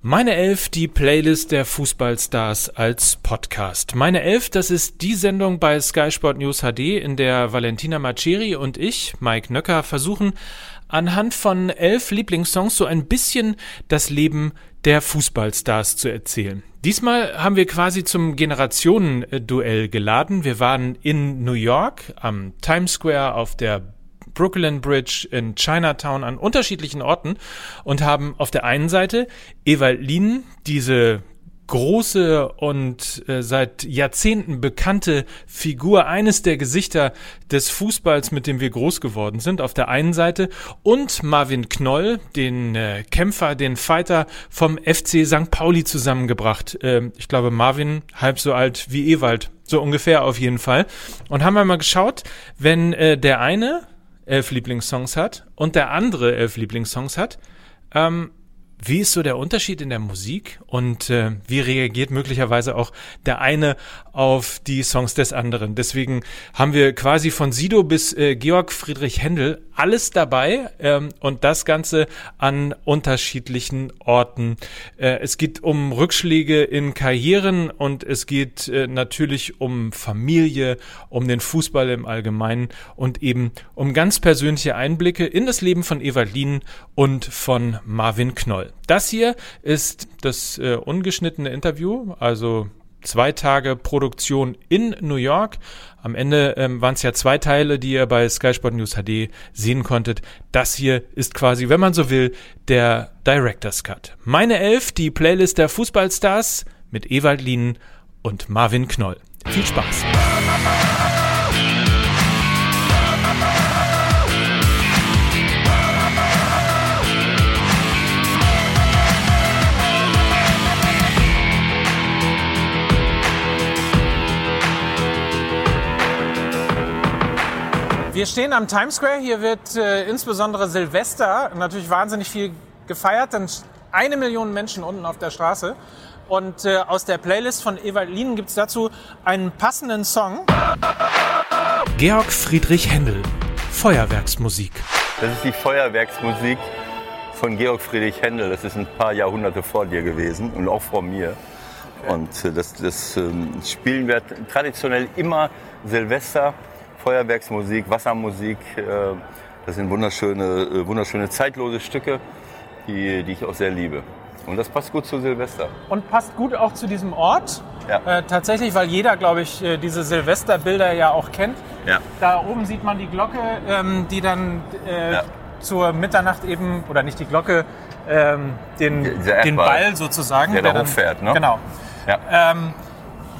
Meine Elf, die Playlist der Fußballstars als Podcast. Meine Elf, das ist die Sendung bei Sky Sport News HD, in der Valentina Maceri und ich, Mike Nöcker, versuchen, anhand von elf Lieblingssongs so ein bisschen das Leben der Fußballstars zu erzählen. Diesmal haben wir quasi zum Generationenduell geladen. Wir waren in New York am Times Square auf der Brooklyn Bridge, in Chinatown, an unterschiedlichen Orten und haben auf der einen Seite Ewald Lien, diese große und äh, seit Jahrzehnten bekannte Figur, eines der Gesichter des Fußballs, mit dem wir groß geworden sind, auf der einen Seite und Marvin Knoll, den äh, Kämpfer, den Fighter vom FC St. Pauli zusammengebracht. Äh, ich glaube, Marvin halb so alt wie Ewald, so ungefähr auf jeden Fall. Und haben wir mal geschaut, wenn äh, der eine elf Lieblingssongs hat und der andere elf Lieblingssongs hat. Ähm, wie ist so der Unterschied in der Musik und äh, wie reagiert möglicherweise auch der eine auf die Songs des anderen? Deswegen haben wir quasi von Sido bis äh, Georg Friedrich Händel alles dabei ähm, und das Ganze an unterschiedlichen Orten. Äh, es geht um Rückschläge in Karrieren und es geht äh, natürlich um Familie, um den Fußball im Allgemeinen und eben um ganz persönliche Einblicke in das Leben von Evalin und von Marvin Knoll. Das hier ist das äh, ungeschnittene Interview, also zwei Tage Produktion in New York. Am Ende ähm, waren es ja zwei Teile, die ihr bei Sky Sport News HD sehen konntet. Das hier ist quasi, wenn man so will, der Director's Cut. Meine Elf, die Playlist der Fußballstars mit Ewald Lienen und Marvin Knoll. Viel Spaß! Wir stehen am Times Square. Hier wird äh, insbesondere Silvester natürlich wahnsinnig viel gefeiert. Dann eine Million Menschen unten auf der Straße. Und äh, aus der Playlist von Ewald Lienen gibt es dazu einen passenden Song. Georg Friedrich Händel, Feuerwerksmusik. Das ist die Feuerwerksmusik von Georg Friedrich Händel. Das ist ein paar Jahrhunderte vor dir gewesen und auch vor mir. Und äh, das, das ähm, spielen wir traditionell immer Silvester Feuerwerksmusik, Wassermusik. Äh, das sind wunderschöne, äh, wunderschöne zeitlose Stücke, die, die ich auch sehr liebe. Und das passt gut zu Silvester. Und passt gut auch zu diesem Ort. Ja. Äh, tatsächlich, weil jeder, glaube ich, äh, diese Silvesterbilder ja auch kennt. Ja. Da oben sieht man die Glocke, ähm, die dann äh, ja. zur Mitternacht eben, oder nicht die Glocke, ähm, den, den Ball sozusagen. Der, der da hochfährt, ne? Genau. Ja. Ähm,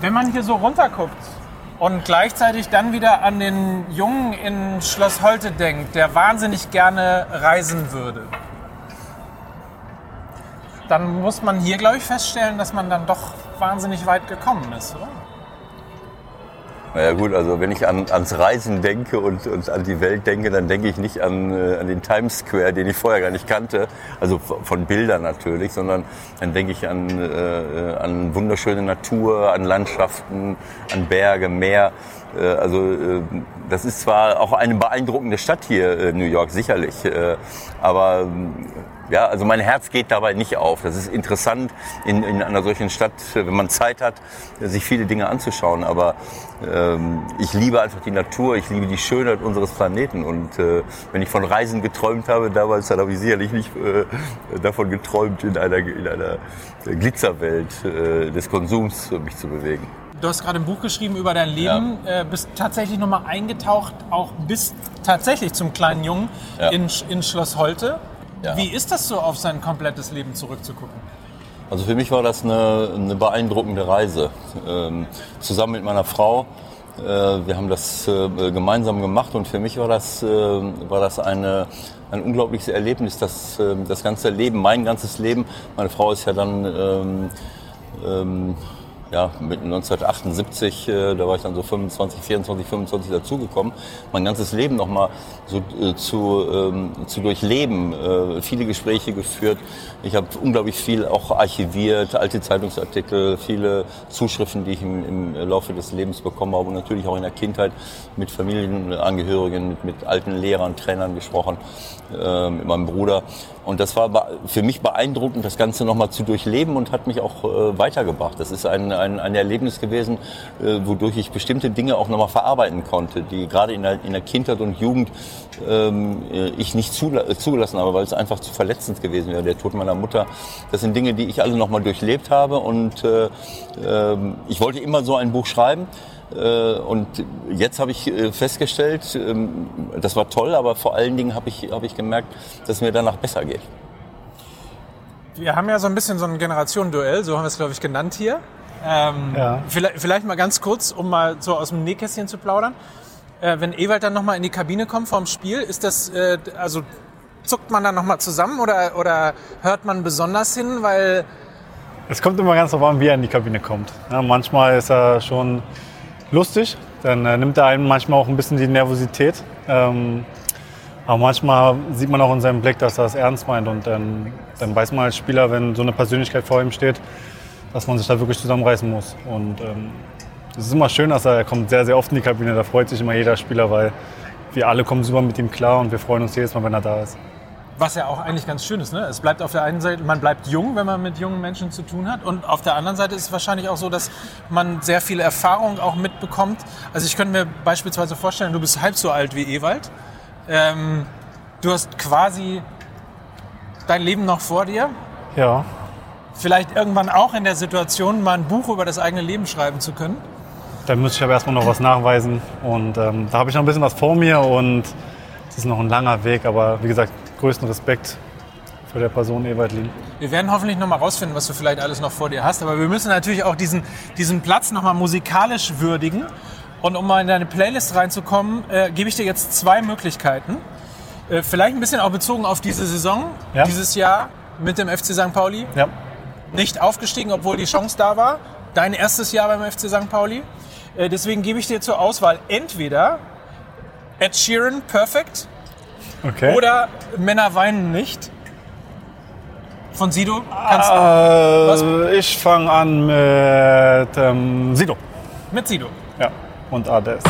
wenn man hier so runterguckt, und gleichzeitig dann wieder an den Jungen in Schloss Holte denkt, der wahnsinnig gerne reisen würde, dann muss man hier, glaube ich, feststellen, dass man dann doch wahnsinnig weit gekommen ist, oder? Naja gut, also wenn ich an, ans Reisen denke und, und, an die Welt denke, dann denke ich nicht an, äh, an den Times Square, den ich vorher gar nicht kannte, also von Bildern natürlich, sondern dann denke ich an, äh, an wunderschöne Natur, an Landschaften, an Berge, Meer. Äh, also äh, das ist zwar auch eine beeindruckende Stadt hier, äh, New York, sicherlich, äh, aber ja, also mein Herz geht dabei nicht auf. Das ist interessant in, in einer solchen Stadt, wenn man Zeit hat, sich viele Dinge anzuschauen. Aber ähm, ich liebe einfach die Natur, ich liebe die Schönheit unseres Planeten. Und äh, wenn ich von Reisen geträumt habe damals, dann habe ich sicherlich nicht äh, davon geträumt, in einer, in einer Glitzerwelt äh, des Konsums mich zu bewegen. Du hast gerade ein Buch geschrieben über dein Leben, ja. Äh, bist tatsächlich nochmal eingetaucht, auch bis tatsächlich zum kleinen Jungen ja. in, in Schloss Holte. Ja. Wie ist das so, auf sein komplettes Leben zurückzugucken? Also für mich war das eine, eine beeindruckende Reise. Ähm, zusammen mit meiner Frau. Äh, wir haben das äh, gemeinsam gemacht und für mich war das, äh, war das eine, ein unglaubliches Erlebnis. Das, äh, das ganze Leben, mein ganzes Leben. Meine Frau ist ja dann ähm, ähm, ja, mit 1978, äh, da war ich dann so 25, 24, 25 dazugekommen, mein ganzes Leben nochmal so äh, zu, ähm, zu durchleben, äh, viele Gespräche geführt. Ich habe unglaublich viel auch archiviert, alte Zeitungsartikel, viele Zuschriften, die ich im, im Laufe des Lebens bekommen habe. Und natürlich auch in der Kindheit mit Familienangehörigen, mit, mit alten Lehrern, Trainern gesprochen, äh, mit meinem Bruder. und das war für mich beeindruckend, das Ganze nochmal zu durchleben und hat mich auch äh, weitergebracht. Das ist ein, ein, ein Erlebnis gewesen, äh, wodurch ich bestimmte Dinge auch nochmal verarbeiten konnte, die gerade in der, in der Kindheit und Jugend ähm, äh, ich nicht zugelassen habe, weil es einfach zu verletzend gewesen wäre. Der Tod meiner Mutter, das sind Dinge, die ich alle nochmal durchlebt habe und äh, äh, ich wollte immer so ein Buch schreiben. Äh, und jetzt habe ich äh, festgestellt, ähm, das war toll, aber vor allen Dingen habe ich, hab ich gemerkt, dass es mir danach besser geht. Wir haben ja so ein bisschen so ein Generationenduell, so haben wir es, glaube ich, genannt hier. Ähm, ja. vielleicht, vielleicht mal ganz kurz, um mal so aus dem Nähkästchen zu plaudern. Äh, wenn Ewald dann nochmal in die Kabine kommt vorm Spiel, ist das, äh, also zuckt man dann nochmal zusammen oder, oder hört man besonders hin, weil... Es kommt immer ganz darauf an, wie er in die Kabine kommt. Ja, manchmal ist er schon lustig. Dann äh, nimmt er einem manchmal auch ein bisschen die Nervosität. Ähm, aber manchmal sieht man auch in seinem Blick, dass er es ernst meint. Und dann, dann weiß man als Spieler, wenn so eine Persönlichkeit vor ihm steht, dass man sich da wirklich zusammenreißen muss. Und ähm, es ist immer schön, dass er, er kommt sehr, sehr oft in die Kabine. Da freut sich immer jeder Spieler, weil wir alle kommen super mit ihm klar und wir freuen uns jedes Mal, wenn er da ist. Was ja auch eigentlich ganz schön ist. Ne? Es bleibt auf der einen Seite, man bleibt jung, wenn man mit jungen Menschen zu tun hat. Und auf der anderen Seite ist es wahrscheinlich auch so, dass man sehr viel Erfahrung auch mitbekommt. Also ich könnte mir beispielsweise vorstellen, du bist halb so alt wie Ewald. Ähm, du hast quasi dein Leben noch vor dir. Ja. Vielleicht irgendwann auch in der Situation, mal ein Buch über das eigene Leben schreiben zu können. Da muss ich aber erstmal noch was nachweisen. Und ähm, da habe ich noch ein bisschen was vor mir und es ist noch ein langer Weg. Aber wie gesagt, größten Respekt für der Person Ewald Lien. Wir werden hoffentlich noch mal rausfinden, was du vielleicht alles noch vor dir hast. Aber wir müssen natürlich auch diesen, diesen Platz noch mal musikalisch würdigen. Und um mal in deine Playlist reinzukommen, äh, gebe ich dir jetzt zwei Möglichkeiten. Äh, vielleicht ein bisschen auch bezogen auf diese Saison, ja. dieses Jahr mit dem FC St. Pauli. Ja. Nicht aufgestiegen, obwohl die Chance da war. Dein erstes Jahr beim FC St. Pauli. Äh, deswegen gebe ich dir zur Auswahl entweder Ed Sheeran Perfect Okay. Oder Männer weinen nicht. Von Sido? Kannst äh, ich fange an mit ähm, Sido. Mit Sido? Ja. Und Ades.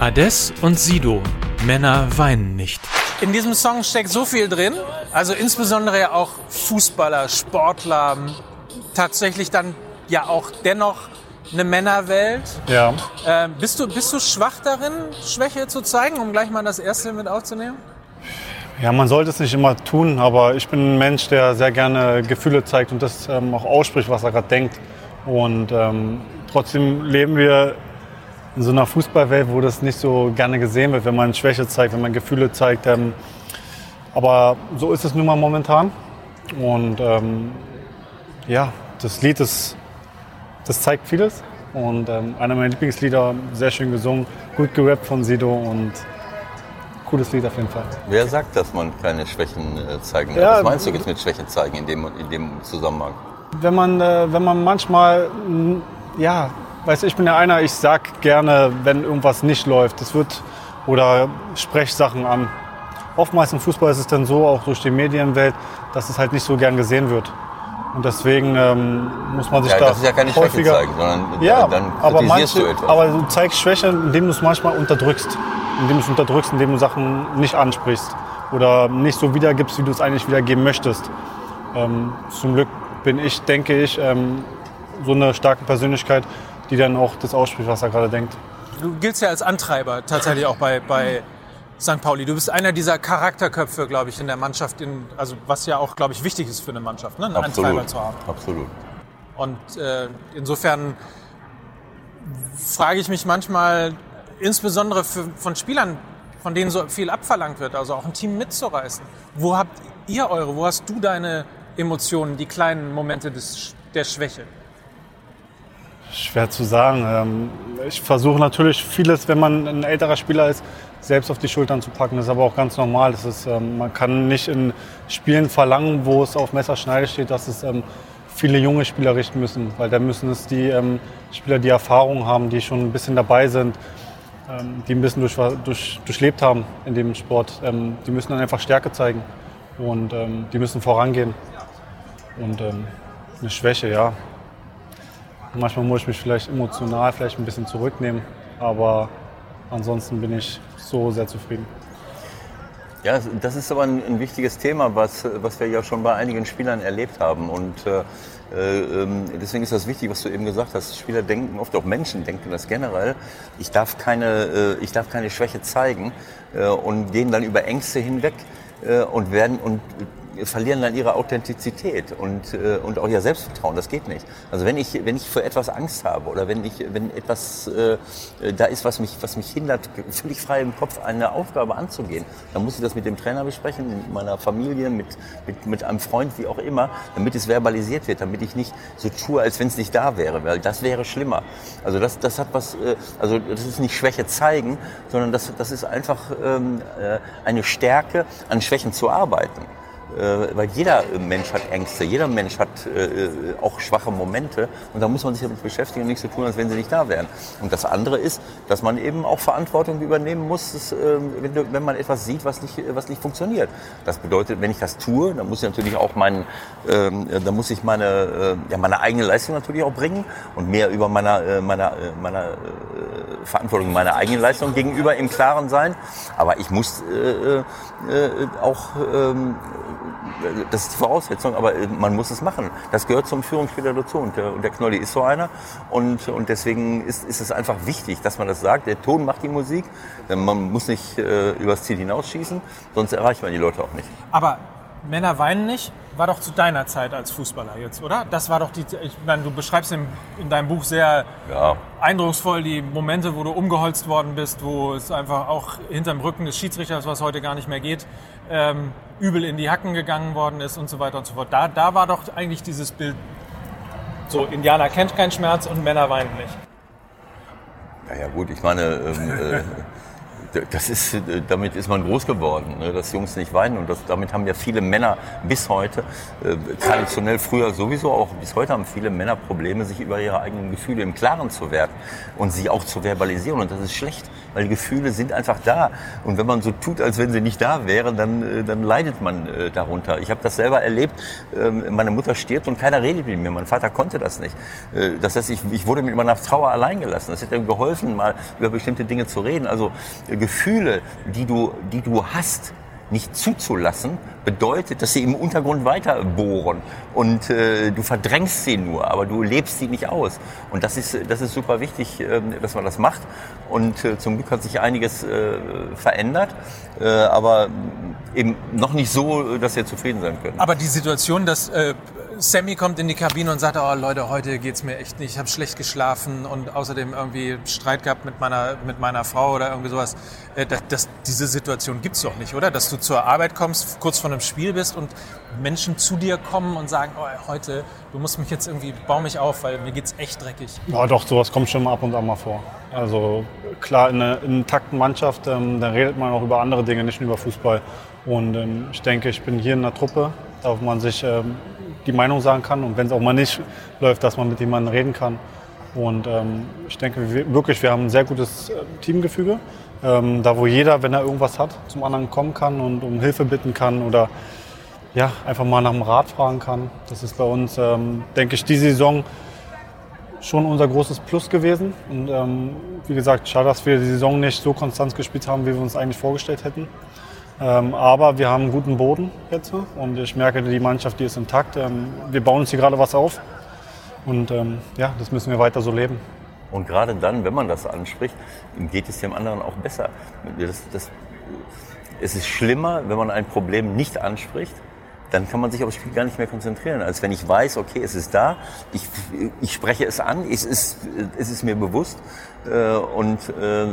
Ades und Sido. Männer weinen nicht. In diesem Song steckt so viel drin. Also insbesondere auch Fußballer, Sportler, tatsächlich dann ja auch dennoch eine Männerwelt. Ja. Äh, bist, du, bist du schwach darin, Schwäche zu zeigen, um gleich mal das erste mit aufzunehmen? Ja, man sollte es nicht immer tun, aber ich bin ein Mensch, der sehr gerne Gefühle zeigt und das ähm, auch ausspricht, was er gerade denkt. Und ähm, trotzdem leben wir in so einer Fußballwelt, wo das nicht so gerne gesehen wird, wenn man Schwäche zeigt, wenn man Gefühle zeigt. Ähm, aber so ist es nun mal momentan. Und ähm, ja, das Lied ist das zeigt vieles. Und ähm, einer meiner Lieblingslieder, sehr schön gesungen, gut gerappt von Sido und cooles Lied auf jeden Fall. Wer sagt, dass man keine Schwächen äh, zeigen darf? Ja, Was meinst du jetzt mit Schwächen zeigen in dem, in dem Zusammenhang? Wenn man, äh, wenn man manchmal, ja, weißt du, ich bin ja einer, ich sag gerne, wenn irgendwas nicht läuft, das wird, oder Sprechsachen an. Oftmals im Fußball ist es dann so, auch durch die Medienwelt, dass es halt nicht so gern gesehen wird. Und deswegen ähm, muss man sich ja, da das ist ja keine häufiger, Schwäche zeigen, sondern ja, dann aber manche, du etwas. Aber du zeigst Schwäche, indem du es manchmal unterdrückst. Indem du es unterdrückst, indem du Sachen nicht ansprichst. Oder nicht so wiedergibst, wie du es eigentlich wiedergeben möchtest. Ähm, zum Glück bin ich, denke ich, ähm, so eine starke Persönlichkeit, die dann auch das ausspricht, was er gerade denkt. Du giltst ja als Antreiber tatsächlich auch bei, bei St. Pauli. Du bist einer dieser Charakterköpfe, glaube ich, in der Mannschaft, in, also was ja auch, glaube ich, wichtig ist für eine Mannschaft, ne? einen Absolut. Antreiber zu haben. Absolut. Und äh, insofern frage ich mich manchmal, insbesondere für, von Spielern, von denen so viel abverlangt wird, also auch ein Team mitzureißen. Wo habt ihr eure, wo hast du deine Emotionen, die kleinen Momente des, der Schwäche? Schwer zu sagen. Ähm, ich versuche natürlich vieles, wenn man ein älterer Spieler ist, selbst auf die Schultern zu packen. Das ist aber auch ganz normal. Das ist, ähm, man kann nicht in Spielen verlangen, wo es auf Messerschneide steht, dass es ähm, viele junge Spieler richten müssen. Weil da müssen es die ähm, Spieler, die Erfahrung haben, die schon ein bisschen dabei sind, ähm, die ein bisschen durch, durch, durchlebt haben in dem Sport. Ähm, die müssen dann einfach Stärke zeigen und ähm, die müssen vorangehen. Und eine Schwäche, ja. Manchmal muss ich mich vielleicht emotional vielleicht ein bisschen zurücknehmen, aber ansonsten bin ich so sehr zufrieden. Ja, das ist aber ein, ein, wichtiges Thema, was, was wir ja schon bei einigen Spielern erlebt haben. Und äh, äh, deswegen ist das wichtig, was du eben gesagt hast. Spieler denken, oft auch Menschen denken das generell. Ich darf keine, äh, ich darf keine Schwäche zeigen äh, und gehen dann über Ängste hinweg äh, und werden und verlieren dann ihre Authentizität und, äh, und auch ihr Selbstvertrauen. Das geht nicht. Also wenn ich, wenn ich für etwas Angst habe oder wenn ich, wenn etwas äh, da ist, was mich, was mich hindert, völlig frei im Kopf eine Aufgabe anzugehen, dann muss ich das mit dem Trainer besprechen, mit meiner Familie, mit, mit, mit einem Freund, wie auch immer, damit es verbalisiert wird, damit ich nicht so tue, als wenn es nicht da wäre, weil das wäre schlimmer. Also das, das hat was, äh, also das ist nicht Schwäche zeigen, sondern das, das ist einfach ähm, äh, eine Stärke, an Schwächen zu arbeiten. Äh, weil jeder Mensch hat Ängste, jeder Mensch hat äh, auch schwache Momente und da muss man sich damit beschäftigen und nichts so tun, als wenn sie nicht da wären. Und das andere ist, dass man eben auch Verantwortung übernehmen muss, dass, äh, wenn, man etwas sieht, was nicht, was nicht funktioniert. Das bedeutet, wenn ich das tue, dann muss ich natürlich auch meinen, äh, dann muss ich meine, äh, ja, meine eigene Leistung natürlich auch bringen und mehr über meiner, äh, meiner, äh, meiner äh, Verantwortung, meiner eigenen Leistung gegenüber im Klaren sein. Aber ich muss äh, äh, auch ähm, das ist die Voraussetzung, aber äh, man muss es machen. Das gehört zum Führungsspieler dazu und der, und der Knolli ist so einer und, und deswegen ist, ist es einfach wichtig, dass man das sagt. Der Ton macht die Musik, man muss nicht äh, übers Ziel hinausschießen, sonst erreicht man die Leute auch nicht. Aber Männer weinen nicht, war doch zu deiner Zeit als Fußballer jetzt, oder? Das war doch die, ich meine, du beschreibst in, in deinem Buch sehr ja. eindrucksvoll die Momente, wo du umgeholzt worden bist, wo es einfach auch hinterm Rücken des Schiedsrichters, was heute gar nicht mehr geht, ähm, übel in die Hacken gegangen worden ist und so weiter und so fort. Da, da war doch eigentlich dieses Bild so, Indianer kennt keinen Schmerz und Männer weinen nicht. Naja gut, ich meine, ähm, äh, das ist, äh, damit ist man groß geworden, ne, dass Jungs nicht weinen. Und das, damit haben ja viele Männer bis heute, äh, traditionell früher sowieso auch, bis heute haben viele Männer Probleme, sich über ihre eigenen Gefühle im Klaren zu werden und sie auch zu verbalisieren. Und das ist schlecht, weil Gefühle sind einfach da. Und wenn man so tut, als wenn sie nicht da wären, dann, äh, dann leidet man äh, darunter. Ich habe das selber erlebt. Ähm, meine Mutter stirbt und keiner redet mit mir. Mein Vater konnte das nicht. Äh, das heißt, ich, ich wurde mit meiner Trauer allein gelassen. Das hätte ihm geholfen, mal über bestimmte Dinge zu reden. Also Gefühle, die du, die du hast, nicht zuzulassen, bedeutet, dass sie im Untergrund weiter bohren und äh, du verdrängst sie nur, aber du lebst sie nicht aus. Und das ist, das ist super wichtig, äh, dass man das macht. Und äh, zum Glück hat sich einiges äh, verändert, äh, aber eben noch nicht so, dass wir zufrieden sein können. Aber die Situation, dass äh, Sammy kommt in die Kabine und sagt, oh Leute, heute geht's mir echt nicht, ich habe schlecht geschlafen und außerdem irgendwie Streit gehabt mit meiner, mit meiner Frau oder irgendwie sowas. Äh, das, das, diese Situation gibt's doch nicht, oder? Dass du zur Arbeit kommst, kurz vor einem Spiel bist und Menschen zu dir kommen und sagen, oh, heute, du musst mich jetzt irgendwie, bau mich auf, weil mir geht's echt dreckig. Ja doch, sowas kommt schon ab und an mal vor. Also klar, in einer intakten Mannschaft, ähm, da redet man auch über andere Dinge, nicht nur über Fußball. Und ähm, ich denke, ich bin hier in der Truppe, da man sich ähm, die Meinung sagen kann und wenn es auch mal nicht läuft, dass man mit jemandem reden kann. Und ähm, ich denke wir, wirklich, wir haben ein sehr gutes äh, Teamgefüge. Ähm, da wo jeder, wenn er irgendwas hat, zum anderen kommen kann und um Hilfe bitten kann oder ja, einfach mal nach dem Rat fragen kann. Das ist bei uns, ähm, denke ich, die Saison schon unser großes Plus gewesen. Und ähm, wie gesagt, schade, dass wir die Saison nicht so konstant gespielt haben, wie wir uns eigentlich vorgestellt hätten. Ähm, aber wir haben einen guten Boden jetzt und ich merke, die Mannschaft, die ist intakt. Ähm, wir bauen uns hier gerade was auf und ähm, ja, das müssen wir weiter so leben. Und gerade dann, wenn man das anspricht, geht es dem anderen auch besser. Das, das, es ist schlimmer, wenn man ein Problem nicht anspricht, dann kann man sich aufs Spiel gar nicht mehr konzentrieren, als wenn ich weiß, okay, es ist da, ich, ich spreche es an, es ist, es ist mir bewusst äh, und äh,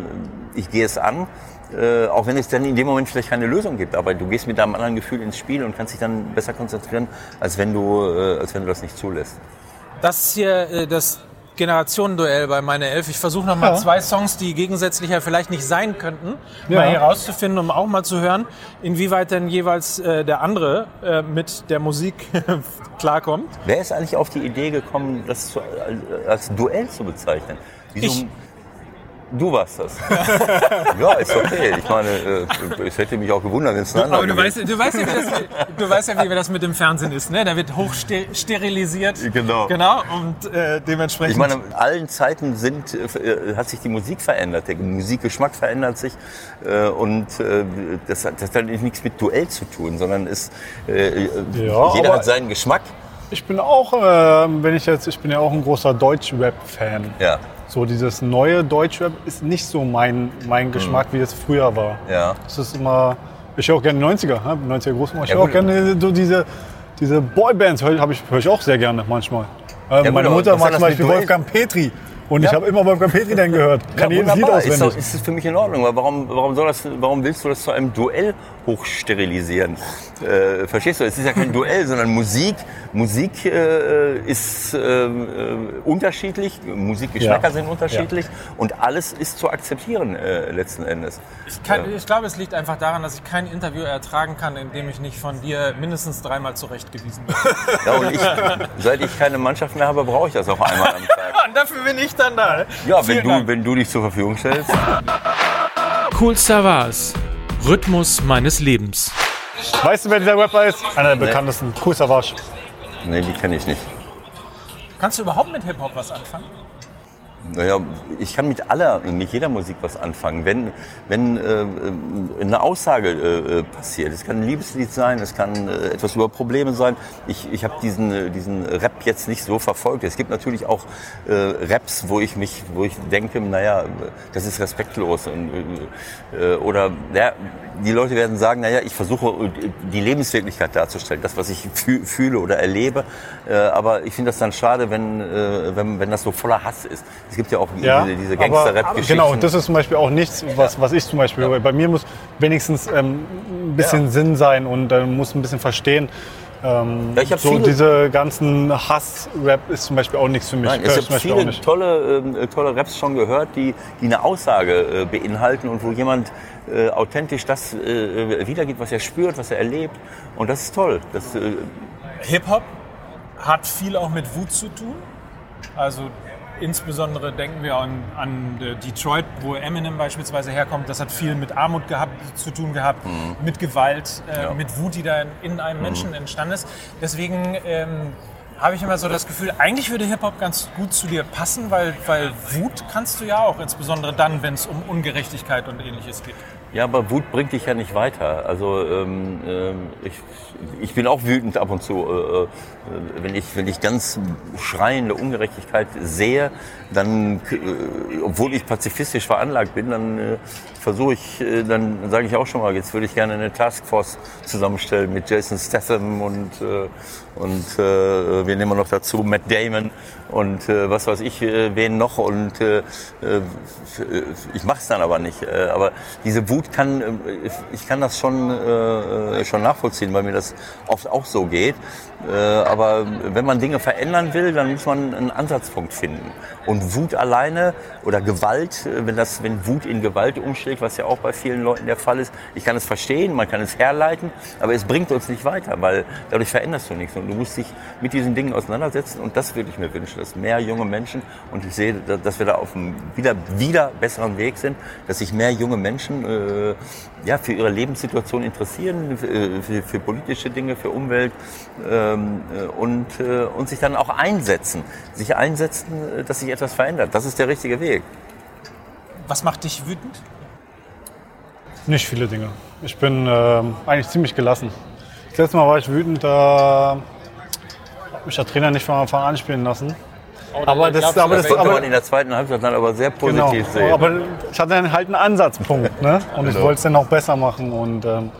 ich gehe es an äh, auch wenn es dann in dem Moment vielleicht keine Lösung gibt, aber du gehst mit einem anderen Gefühl ins Spiel und kannst dich dann besser konzentrieren, als wenn du, äh, als wenn du das nicht zulässt. Das ist hier äh, das Generationenduell bei meine Elf. Ich versuche noch mal ja. zwei Songs, die gegensätzlicher vielleicht nicht sein könnten, ja. mal herauszufinden, um auch mal zu hören, inwieweit denn jeweils äh, der andere äh, mit der Musik klarkommt. Wer ist eigentlich auf die Idee gekommen, das zu, als Duell zu bezeichnen? Wieso? Ich, Du warst das. ja, ist okay. Ich meine, äh, es hätte mich auch gewundert, wenn es ein anderer Aber du weißt, du, weißt ja, wie das, du weißt ja, wie das mit dem Fernsehen ist. Ne? Da wird hochsterilisiert. Genau. Genau. Und äh, dementsprechend. Ich meine, in allen Zeiten sind, äh, hat sich die Musik verändert, der Musikgeschmack verändert sich äh, und äh, das, hat, das hat nichts mit Duell zu tun, sondern ist, äh, Ja, jeder hat seinen Geschmack. Ich bin auch, äh, wenn ich jetzt, ich bin ja auch ein großer Deutsch-Rap-Fan. Ja, So dieses neue Deutsch-Rap ist nicht so mein, mein Geschmack, wie es früher war. ja. Es ist immer, ich höre auch gerne 90er, ne? 90er Großmutter. Ich Ja, höre auch gut. gerne so diese, diese Boybands, höre ich, höre ich auch sehr gerne manchmal. Äh, gut, meine aber Mutter was mag zum Beispiel Wolfgang Petri. Und Ja. ich habe immer Wolfgang Petri dann gehört. Kann ja, jedes Lied wunderbar. Ist, auswendig. doch, ist das für mich in Ordnung. Aber warum, warum, soll das, warum willst du das zu einem Duell hochsterilisieren? Äh, verstehst du? Es ist ja kein Duell, sondern Musik. Musik äh, ist äh, unterschiedlich, Musikgeschmäcker Ja. sind unterschiedlich und alles ist zu akzeptieren äh, letzten Endes. Ich, kann, ich glaube, es liegt einfach daran, dass ich kein Interview ertragen kann, in dem ich nicht von dir mindestens dreimal zurechtgewiesen werde. Ja, und ich, seit ich keine Mannschaft mehr habe, brauche ich das auch einmal am Tag. Und dafür bin ich dann da. Ja, wenn du, wenn du dich zur Verfügung stellst. Cool Savas. Rhythmus meines Lebens. Weißt du, wer dieser Rapper ist? Einer der Nee. bekanntesten. Cool Savage. Nee, die kenne ich nicht. Kannst du überhaupt mit Hip-Hop was anfangen? Naja, ich kann mit aller, mit jeder Musik was anfangen. Wenn, wenn äh, eine Aussage äh, passiert, es kann ein Liebeslied sein, es kann äh, etwas über Probleme sein. Ich, ich habe diesen, äh, diesen Rap jetzt nicht so verfolgt. Es gibt natürlich auch äh, Raps, wo ich mich, wo ich denke, naja, das ist respektlos. Und, äh, oder ja, die Leute werden sagen, naja, ich versuche äh, die Lebenswirklichkeit darzustellen, das, was ich fü fühle oder erlebe. Äh, aber ich finde das dann schade, wenn, äh, wenn, wenn das so voller Hass ist. Es gibt ja auch Ja, diese, diese Gangster-Rap-Geschichten. Genau, und das ist zum Beispiel auch nichts, was, was ich zum Beispiel höre. Bei mir muss wenigstens ähm, ein bisschen Ja. Sinn sein und äh, muss ein bisschen verstehen. Ähm, Ja, so viele- diese ganzen Hass-Rap ist zum Beispiel auch nichts für mich. Nein, ich habe viele tolle, ähm, tolle Raps schon gehört, die, die eine Aussage äh, beinhalten und wo jemand äh, authentisch das äh, wiedergibt, was er spürt, was er erlebt. Und das ist toll. Das, äh, Hip-Hop hat viel auch mit Wut zu tun. Also insbesondere denken wir an, an äh, Detroit, wo Eminem beispielsweise herkommt. Das hat viel mit Armut gehabt, zu tun gehabt, mit Gewalt, äh, Ja. mit Wut, die da in, in einem Menschen entstanden ist. Deswegen ähm, habe ich immer so das Gefühl, eigentlich würde Hip-Hop ganz gut zu dir passen, weil, weil Wut kannst du ja auch, insbesondere dann, wenn es um Ungerechtigkeit und ähnliches geht. Ja, aber Wut bringt dich ja nicht weiter. Also ähm, ähm, ich, ich bin auch wütend ab und zu. Äh, äh, wenn, ich, wenn ich ganz schreiende Ungerechtigkeit sehe, dann, äh, obwohl ich pazifistisch veranlagt bin, dann äh, versuche ich, äh, dann sage ich auch schon mal, jetzt würde ich gerne eine Taskforce zusammenstellen mit Jason Statham und, äh, und äh, wir nehmen noch dazu Matt Damon und äh, was weiß ich, äh, wen noch und äh, äh, ich mache es dann aber nicht. Aber diese Wut kann, ich kann das schon, äh, schon nachvollziehen, weil mir das oft auch so geht. Äh, aber wenn man Dinge verändern will, dann muss man einen Ansatzpunkt finden. Und Wut alleine oder Gewalt, äh, wenn, das, wenn Wut in Gewalt umschlägt, was ja auch bei vielen Leuten der Fall ist, ich kann es verstehen, man kann es herleiten, aber es bringt uns nicht weiter, weil dadurch veränderst du nichts. Und du musst dich mit diesen Dingen auseinandersetzen und das würde ich mir wünschen, dass mehr junge Menschen, und ich sehe, da- dass wir da auf einem wieder, wieder besseren Weg sind, dass sich mehr junge Menschen äh, ja, für ihre Lebenssituation interessieren, für, für, für politische Dinge, für Umwelt ähm, äh, und, äh, und sich dann auch einsetzen. Sich einsetzen, äh, dass sich etwas verändert. Das ist der richtige Weg. Was macht dich wütend? Nicht viele Dinge. Ich bin ähm, eigentlich ziemlich gelassen. Das letzte Mal war ich wütend, da hat mich der Trainer nicht von Anfang an spielen lassen. Aber das, aber Das das, konnte aber, man in der zweiten Halbzeit dann aber sehr genau. positiv sehen. Aber ich hatte dann halt einen Ansatzpunkt, ne? Und ich Genau. wollte es dann auch besser machen und ähm,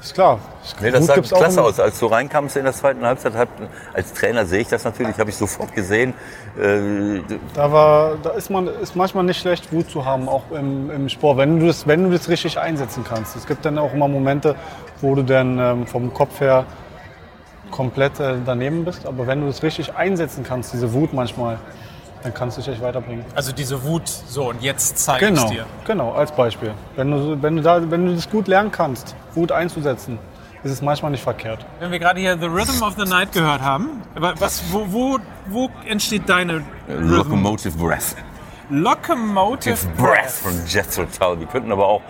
ist klar. Nee, das sah klasse aus. Als du reinkamst in der zweiten Halbzeit, hat, als Trainer sehe ich das natürlich, habe ich sofort gesehen. Äh, Da, war, da ist, man, ist manchmal nicht schlecht, Wut zu haben, auch im, im Sport, wenn du, das, wenn du das richtig einsetzen kannst. Es gibt dann auch immer Momente, wo du dann ähm, vom Kopf her komplett äh, daneben bist. Aber wenn du das richtig einsetzen kannst, diese Wut manchmal, dann kannst du dich echt weiterbringen. Also diese Wut, so und jetzt zeige ich Genau, dir. genau, als Beispiel. Wenn du, wenn, du da, wenn du das gut lernen kannst, Wut einzusetzen, ist es manchmal nicht verkehrt. Wenn wir gerade hier The Rhythm of the Night gehört haben, wa- was, wo, wo, wo entsteht deine Rhythm? Locomotive Breath. Locomotive Breath von Jethro Tull. Die könnten aber auch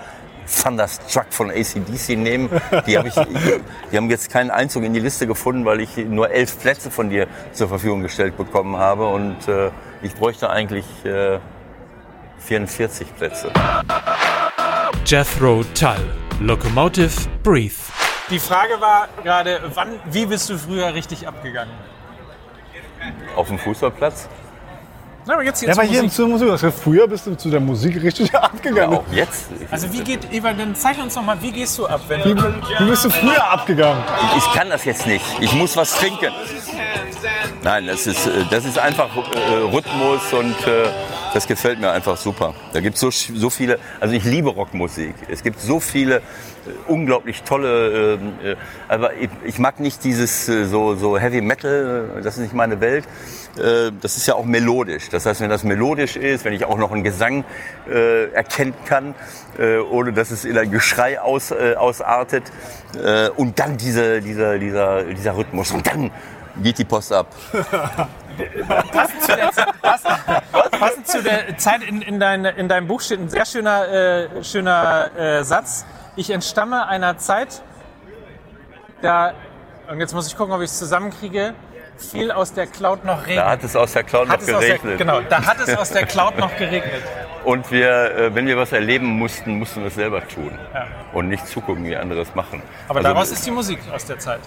Thunderstruck von ACDC nehmen. Die, hab ich, die haben jetzt keinen Einzug in die Liste gefunden, weil ich nur elf Plätze von dir zur Verfügung gestellt bekommen habe. Und äh, ich bräuchte eigentlich äh, 44 Plätze. Jethro Tull, Locomotive Breathe. Die Frage war gerade, wann, wie bist du früher richtig abgegangen? Auf dem Fußballplatz? Na, aber jetzt hier Ja, aber hier Musik. zur Musik. Also früher bist du zu der Musik richtig Ja, abgegangen. auch jetzt. Also wie geht, Eva, dann zeig uns noch mal, wie gehst du ab? Wenn Wie, wie bist du früher abgegangen? Ich kann das jetzt nicht. Ich muss was trinken. Nein, das ist, äh, das ist einfach äh, Rhythmus und äh, das gefällt mir einfach super. Da gibt es so, so viele, also ich liebe Rockmusik. Es gibt so viele äh, unglaublich tolle, ähm, äh, aber ich, ich mag nicht dieses äh, so, so Heavy Metal, äh, das ist nicht meine Welt. Äh, Das ist ja auch melodisch. Das heißt, wenn das melodisch ist, wenn ich auch noch einen Gesang äh, erkennen kann, äh, ohne dass es in ein Geschrei aus, äh, ausartet, äh, und dann diese, dieser, dieser, dieser Rhythmus und dann geht die Post ab. passend zu der, Zeit- pass- passend zu der Zeit in, in, dein, in deinem Buch steht ein sehr schöner, äh, schöner äh, Satz. Ich entstamme einer Zeit, da, und jetzt muss ich gucken, ob ich es zusammenkriege, viel aus der Cloud noch Da regnet. hat es aus der Cloud Hat noch aus der, geregnet. genau, da hat es aus der Cloud noch geregnet. Und wir, äh, wenn wir was erleben mussten, mussten wir es selber tun. Und nicht zugucken, wie andere es machen. Aber Also, daraus ist die Musik aus der Zeit.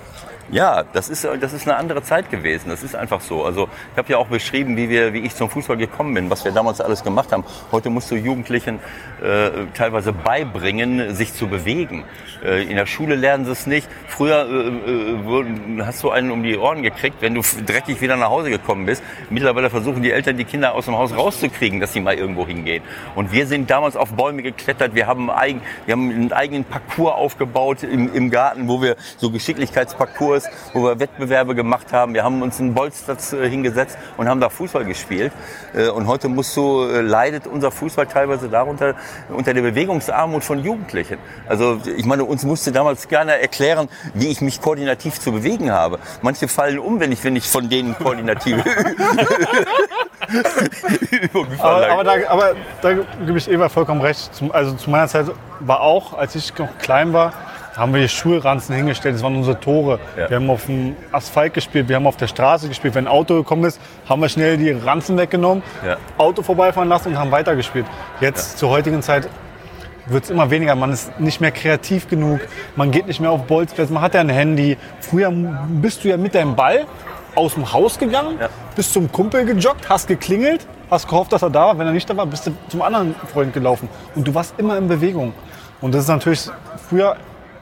Ja, das ist, das ist eine andere Zeit gewesen. Das ist einfach so. Also ich habe ja auch beschrieben, wie, wir, wie ich zum Fußball gekommen bin, was wir damals alles gemacht haben. Heute musst du Jugendlichen äh, teilweise beibringen, sich zu bewegen. Äh, in der Schule lernen sie es nicht. Früher äh, äh, hast du einen um die Ohren gekriegt, wenn du dreckig wieder nach Hause gekommen bist. Mittlerweile versuchen die Eltern, die Kinder aus dem Haus rauszukriegen, dass sie mal irgendwo hingehen. Und wir sind damals auf Bäume geklettert. Wir haben, eigen, wir haben einen eigenen Parcours aufgebaut im, im Garten, wo wir so Geschicklichkeitsparcours, wo wir Wettbewerbe gemacht haben. Wir haben uns einen Bolzplatz äh, hingesetzt und haben da Fußball gespielt. Äh, und heute musst du, äh, leidet unser Fußball teilweise darunter, unter der Bewegungsarmut von Jugendlichen. Also ich meine, uns musste damals gerne erklären, wie ich mich koordinativ zu bewegen habe. Manche fallen um, wenn ich, wenn ich von denen koordinative Übungen Aber, aber, da, aber da gebe ich Eva vollkommen recht. Zum, also zu meiner Zeit war auch, als ich noch klein war, haben wir die Schulranzen hingestellt. Das waren unsere Tore. Ja. Wir haben auf dem Asphalt gespielt, wir haben auf der Straße gespielt. Wenn ein Auto gekommen ist, haben wir schnell die Ranzen weggenommen, Ja. Auto vorbeifahren lassen und haben weitergespielt. Jetzt zur heutigen Zeit wird es immer weniger. Man ist nicht mehr kreativ genug. Man geht nicht mehr auf Bolzplätze. Man hat ja ein Handy. Früher bist du ja mit deinem Ball aus dem Haus gegangen, Ja. bist zum Kumpel gejoggt, hast geklingelt, hast gehofft, dass er da war. Wenn er nicht da war, bist du zum anderen Freund gelaufen. Und du warst immer in Bewegung. Und das ist natürlich früher,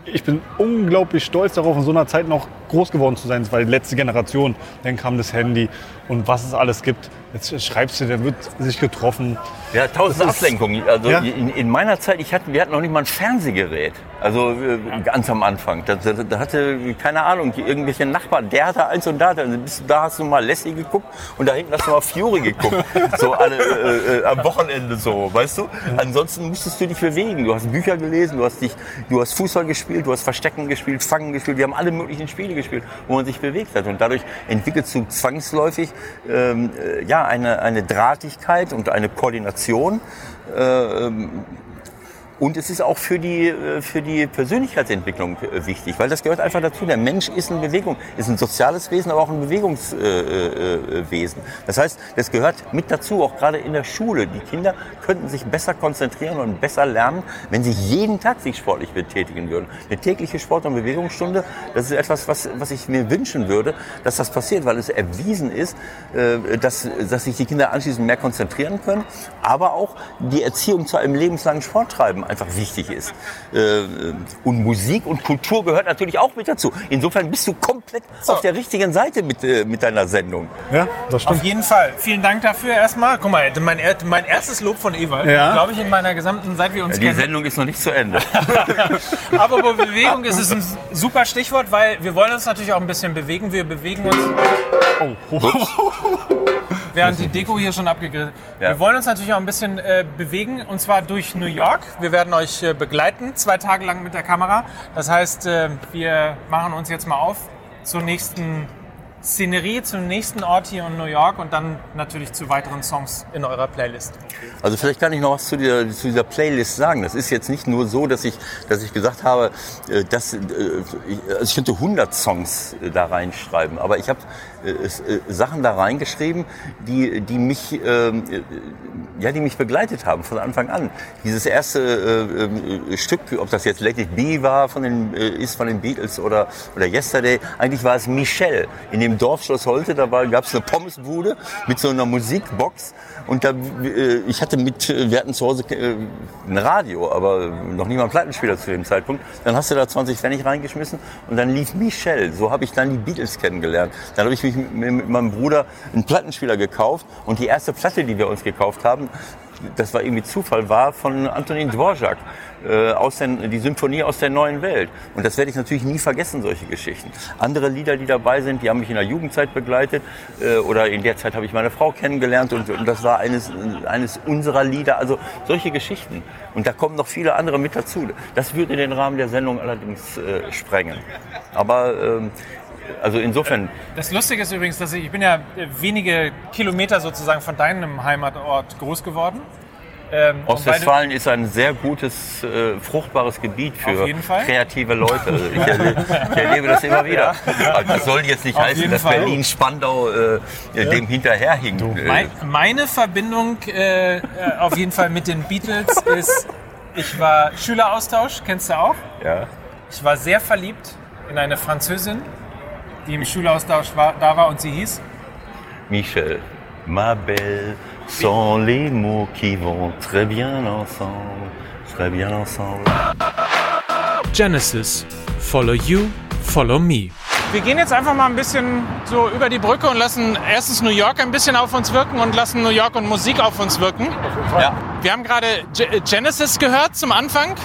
ich bin unglaublich stolz darauf, in so einer Zeit noch groß geworden zu sein. Das war die letzte Generation. Dann kam das Handy und was es alles gibt. Jetzt schreibst du, der wird sich getroffen. Ja, tausend ist- Ablenkungen. Also Ja. in, in meiner Zeit, ich hatte, wir hatten noch nicht mal ein Fernsehgerät. Also äh, ganz am Anfang. Da, da, da hatte, keine Ahnung, irgendwelche Nachbarn, der hatte eins und da. Da, bist du- da hast du mal Lassie geguckt und da hinten hast du mal Fury geguckt. so alle äh, äh, am Wochenende so, weißt du? Ansonsten musstest du dich bewegen. Du hast Bücher gelesen, du hast dich, du hast Fußball gespielt, du hast Verstecken gespielt, Fangen gespielt. Wir haben alle möglichen Spiele gespielt, wo man sich bewegt hat. Und dadurch entwickelst du zwangsläufig ähm, äh, ja, eine, eine Drahtigkeit und eine Koordination. Äh, ähm, und es ist auch für die, äh, für die Persönlichkeitsentwicklung äh, wichtig, weil das gehört einfach dazu. Der Mensch ist eine Bewegung, ist ein soziales Wesen, aber auch ein Bewegungswesen. Das heißt, das gehört mit dazu, auch gerade in der Schule. Die Kinder könnten sich besser konzentrieren und besser lernen, wenn sie jeden Tag sich sportlich betätigen würden. Eine tägliche Sport- und Bewegungsstunde, das ist etwas, was, was ich mir wünschen würde, dass das passiert, weil es erwiesen ist, äh, dass, dass sich die Kinder anschließend mehr konzentrieren können, aber auch die Erziehung zu einem lebenslangen Sporttreiben einfach wichtig ist. Äh, Und Musik und Kultur gehört natürlich auch mit dazu. Insofern bist du komplett auf der richtigen Seite mit, äh, mit deiner Sendung. Ja, das Auf stimmt. jeden Fall. Vielen Dank dafür erstmal. Guck mal, mein, mein erstes Lob von Ewald, Ja. glaube ich, in meiner gesamten, seit wir uns Die kennen. Sendung ist noch nicht zu Ende. Aber bei Bewegung ist es ein super Stichwort, weil wir wollen uns natürlich auch ein bisschen bewegen. Wir bewegen uns, während die Deko hier schon abgegrillt. Ja. Wir wollen uns natürlich auch ein bisschen äh, bewegen und zwar durch New York. Wir werden euch äh, begleiten, zwei Tage lang mit der Kamera. Das heißt, äh, wir machen uns jetzt mal auf zur nächsten Szenerie zum nächsten Ort hier in New York und dann natürlich zu weiteren Songs in eurer Playlist. Also vielleicht kann ich noch was zu dieser, zu dieser Playlist sagen. Das ist jetzt nicht nur so, dass ich, dass ich gesagt habe, äh, dass, äh, ich, also ich könnte 100 Songs äh, da reinschreiben, aber ich habe Sachen da reingeschrieben, die, die mich, ähm, ja, die mich begleitet haben von Anfang an. Dieses erste Stück, ob das jetzt Let It Be war von den, ist von den Beatles oder, oder Yesterday, eigentlich war es Michelle in dem dem Dorfschloss Holte, da gab es eine Pommesbude mit so einer Musikbox. Und da, äh, ich hatte mit, äh, wir hatten zu Hause äh, ein Radio, aber noch nie mal einen Plattenspieler zu dem Zeitpunkt. Dann hast du da 20 Pfennig reingeschmissen und dann lief Michelle. So habe ich dann die Beatles kennengelernt. Dann habe ich mich mit meinem Bruder einen Plattenspieler gekauft und die erste Platte, die wir uns gekauft haben, das war irgendwie Zufall, war von Antonin Dvorak äh, aus der, die Symphonie aus der neuen Welt. Und das werde ich natürlich nie vergessen, solche Geschichten. Andere Lieder, die dabei sind, die haben mich in der Jugendzeit begleitet äh, oder in der Zeit habe ich meine Frau kennengelernt und, und das war eines, eines unserer Lieder. Also solche Geschichten. Und da kommen noch viele andere mit dazu. Das würde den Rahmen der Sendung allerdings äh, sprengen. Aber ähm, also insofern. Das Lustige ist übrigens, dass ich, ich bin ja wenige Kilometer sozusagen von deinem Heimatort groß geworden. Ähm, Ostwestfalen ist ein sehr gutes, äh, fruchtbares Gebiet für kreative Leute. Also ich, erlebe, ich, erlebe, das immer wieder. Ja. Das soll jetzt nicht Auf heißen, dass Berlin-Spandau äh, ja. dem hinterherhinkt. Mein, meine Verbindung äh, auf jeden Fall mit den Beatles ist, ich war Schüleraustausch, kennst du auch? Ja. Ich war sehr verliebt in eine Französin, die im Schüleraustausch war, da war und sie hieß? Michel, ma belle sont les mots qui vont très bien ensemble, très bien ensemble. Genesis, Follow You, Follow Me. Wir gehen jetzt einfach mal ein bisschen so über die Brücke und lassen erstens New York ein bisschen auf uns wirken und lassen New York und Musik auf uns wirken. Ja. Wir haben gerade Genesis gehört zum Anfang.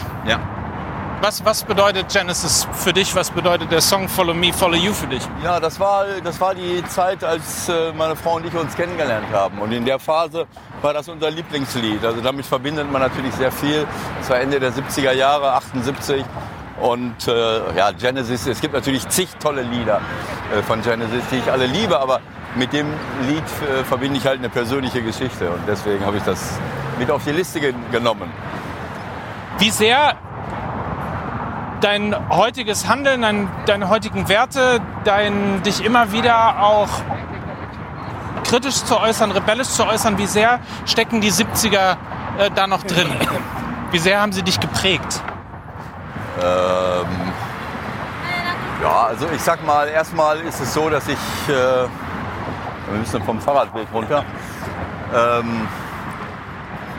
Was, was bedeutet Genesis für dich? Was bedeutet der Song Follow Me, Follow You für dich? Ja, das war, das war die Zeit, als äh, meine Frau und ich uns kennengelernt haben. Und in der Phase war das unser Lieblingslied. Also damit verbindet man natürlich sehr viel. Das war Ende der 70er Jahre, 78. Und äh, ja, Genesis, es gibt natürlich zig tolle Lieder äh, von Genesis, die ich alle liebe, aber mit dem Lied äh, verbinde ich halt eine persönliche Geschichte und deswegen habe ich das mit auf die Liste genommen. Wie sehr dein heutiges Handeln, dein, deine heutigen Werte, dein dich immer wieder auch kritisch zu äußern, rebellisch zu äußern, wie sehr stecken die 70er äh, da noch drin? Wie sehr haben sie dich geprägt? Ähm, ja, also ich sag mal, erstmal ist es so, dass ich, äh, wir müssen vom Fahrradweg runter, ähm,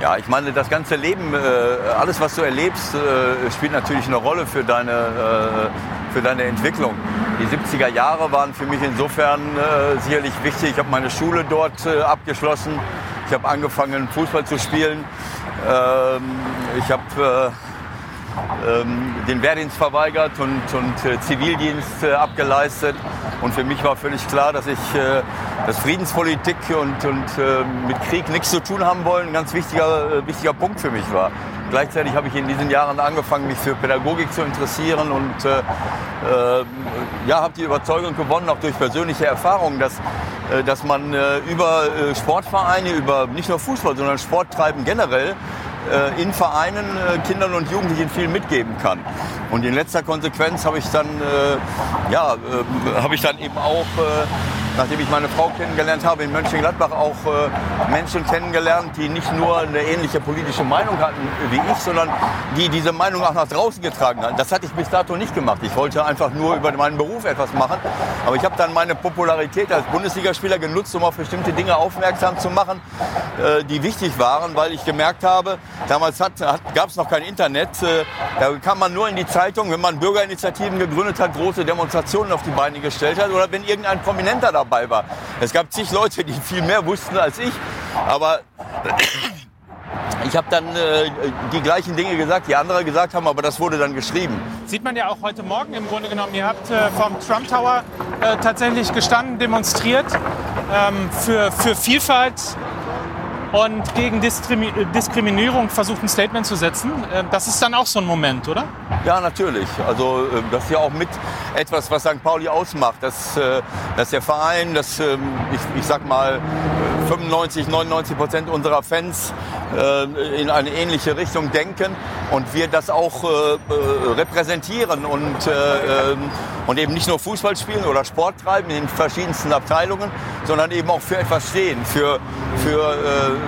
ja, ich meine, das ganze Leben, äh, alles, was du erlebst, äh, spielt natürlich eine Rolle für deine, äh, für deine Entwicklung. Die 70er Jahre waren für mich insofern sicherlich wichtig. Ich habe meine Schule dort abgeschlossen. Ich habe angefangen, Fußball zu spielen. Ähm, ich habe den Wehrdienst verweigert und, und äh, Zivildienst äh, abgeleistet. Und für mich war völlig klar, dass ich äh, dass Friedenspolitik und, und mit Krieg nichts zu tun haben wollen, ein ganz wichtiger, wichtiger Punkt für mich war. Gleichzeitig habe ich in diesen Jahren angefangen, mich für Pädagogik zu interessieren und äh, ja, habe die Überzeugung gewonnen, auch durch persönliche Erfahrungen, dass, dass man über Sportvereine, über nicht nur Fußball, sondern Sporttreiben generell in Vereinen äh, Kindern und Jugendlichen viel mitgeben kann. Und in letzter Konsequenz habe ich dann, äh, ja, äh, habe ich dann eben auch, äh, nachdem ich meine Frau kennengelernt habe, in Mönchengladbach auch äh, Menschen kennengelernt, die nicht nur eine ähnliche politische Meinung hatten wie ich, sondern die diese Meinung auch nach draußen getragen hatten. Das hatte ich bis dato nicht gemacht. Ich wollte einfach nur über meinen Beruf etwas machen. Aber ich habe dann meine Popularität als Bundesligaspieler genutzt, um auf bestimmte Dinge aufmerksam zu machen, die wichtig waren, weil ich gemerkt habe, Damals hat, hat, gab es noch kein Internet. Äh, da kam man nur in die Zeitung, wenn man Bürgerinitiativen gegründet hat, große Demonstrationen auf die Beine gestellt hat oder wenn irgendein Prominenter dabei war. Es gab zig Leute, die viel mehr wussten als ich. Aber ich habe dann äh, die gleichen Dinge gesagt, die andere gesagt haben, aber das wurde dann geschrieben. Sieht man ja auch heute Morgen im Grunde genommen. Ihr habt äh, vom Trump Tower äh, tatsächlich gestanden, demonstriert ähm, für, für Vielfalt und gegen Diskriminierung versucht ein Statement zu setzen. Äh, das ist dann auch so ein Moment, oder? Ja, natürlich. Also äh, das ist ja auch mit etwas, was St. Pauli ausmacht, dass, äh, dass der Verein, dass ähm, ich, ich sag mal 95, 99 Prozent unserer Fans äh, in eine ähnliche Richtung denken und wir das auch repräsentieren und, ähm, und eben nicht nur Fußball spielen oder Sport treiben in den verschiedensten Abteilungen, sondern eben auch für etwas stehen, für, für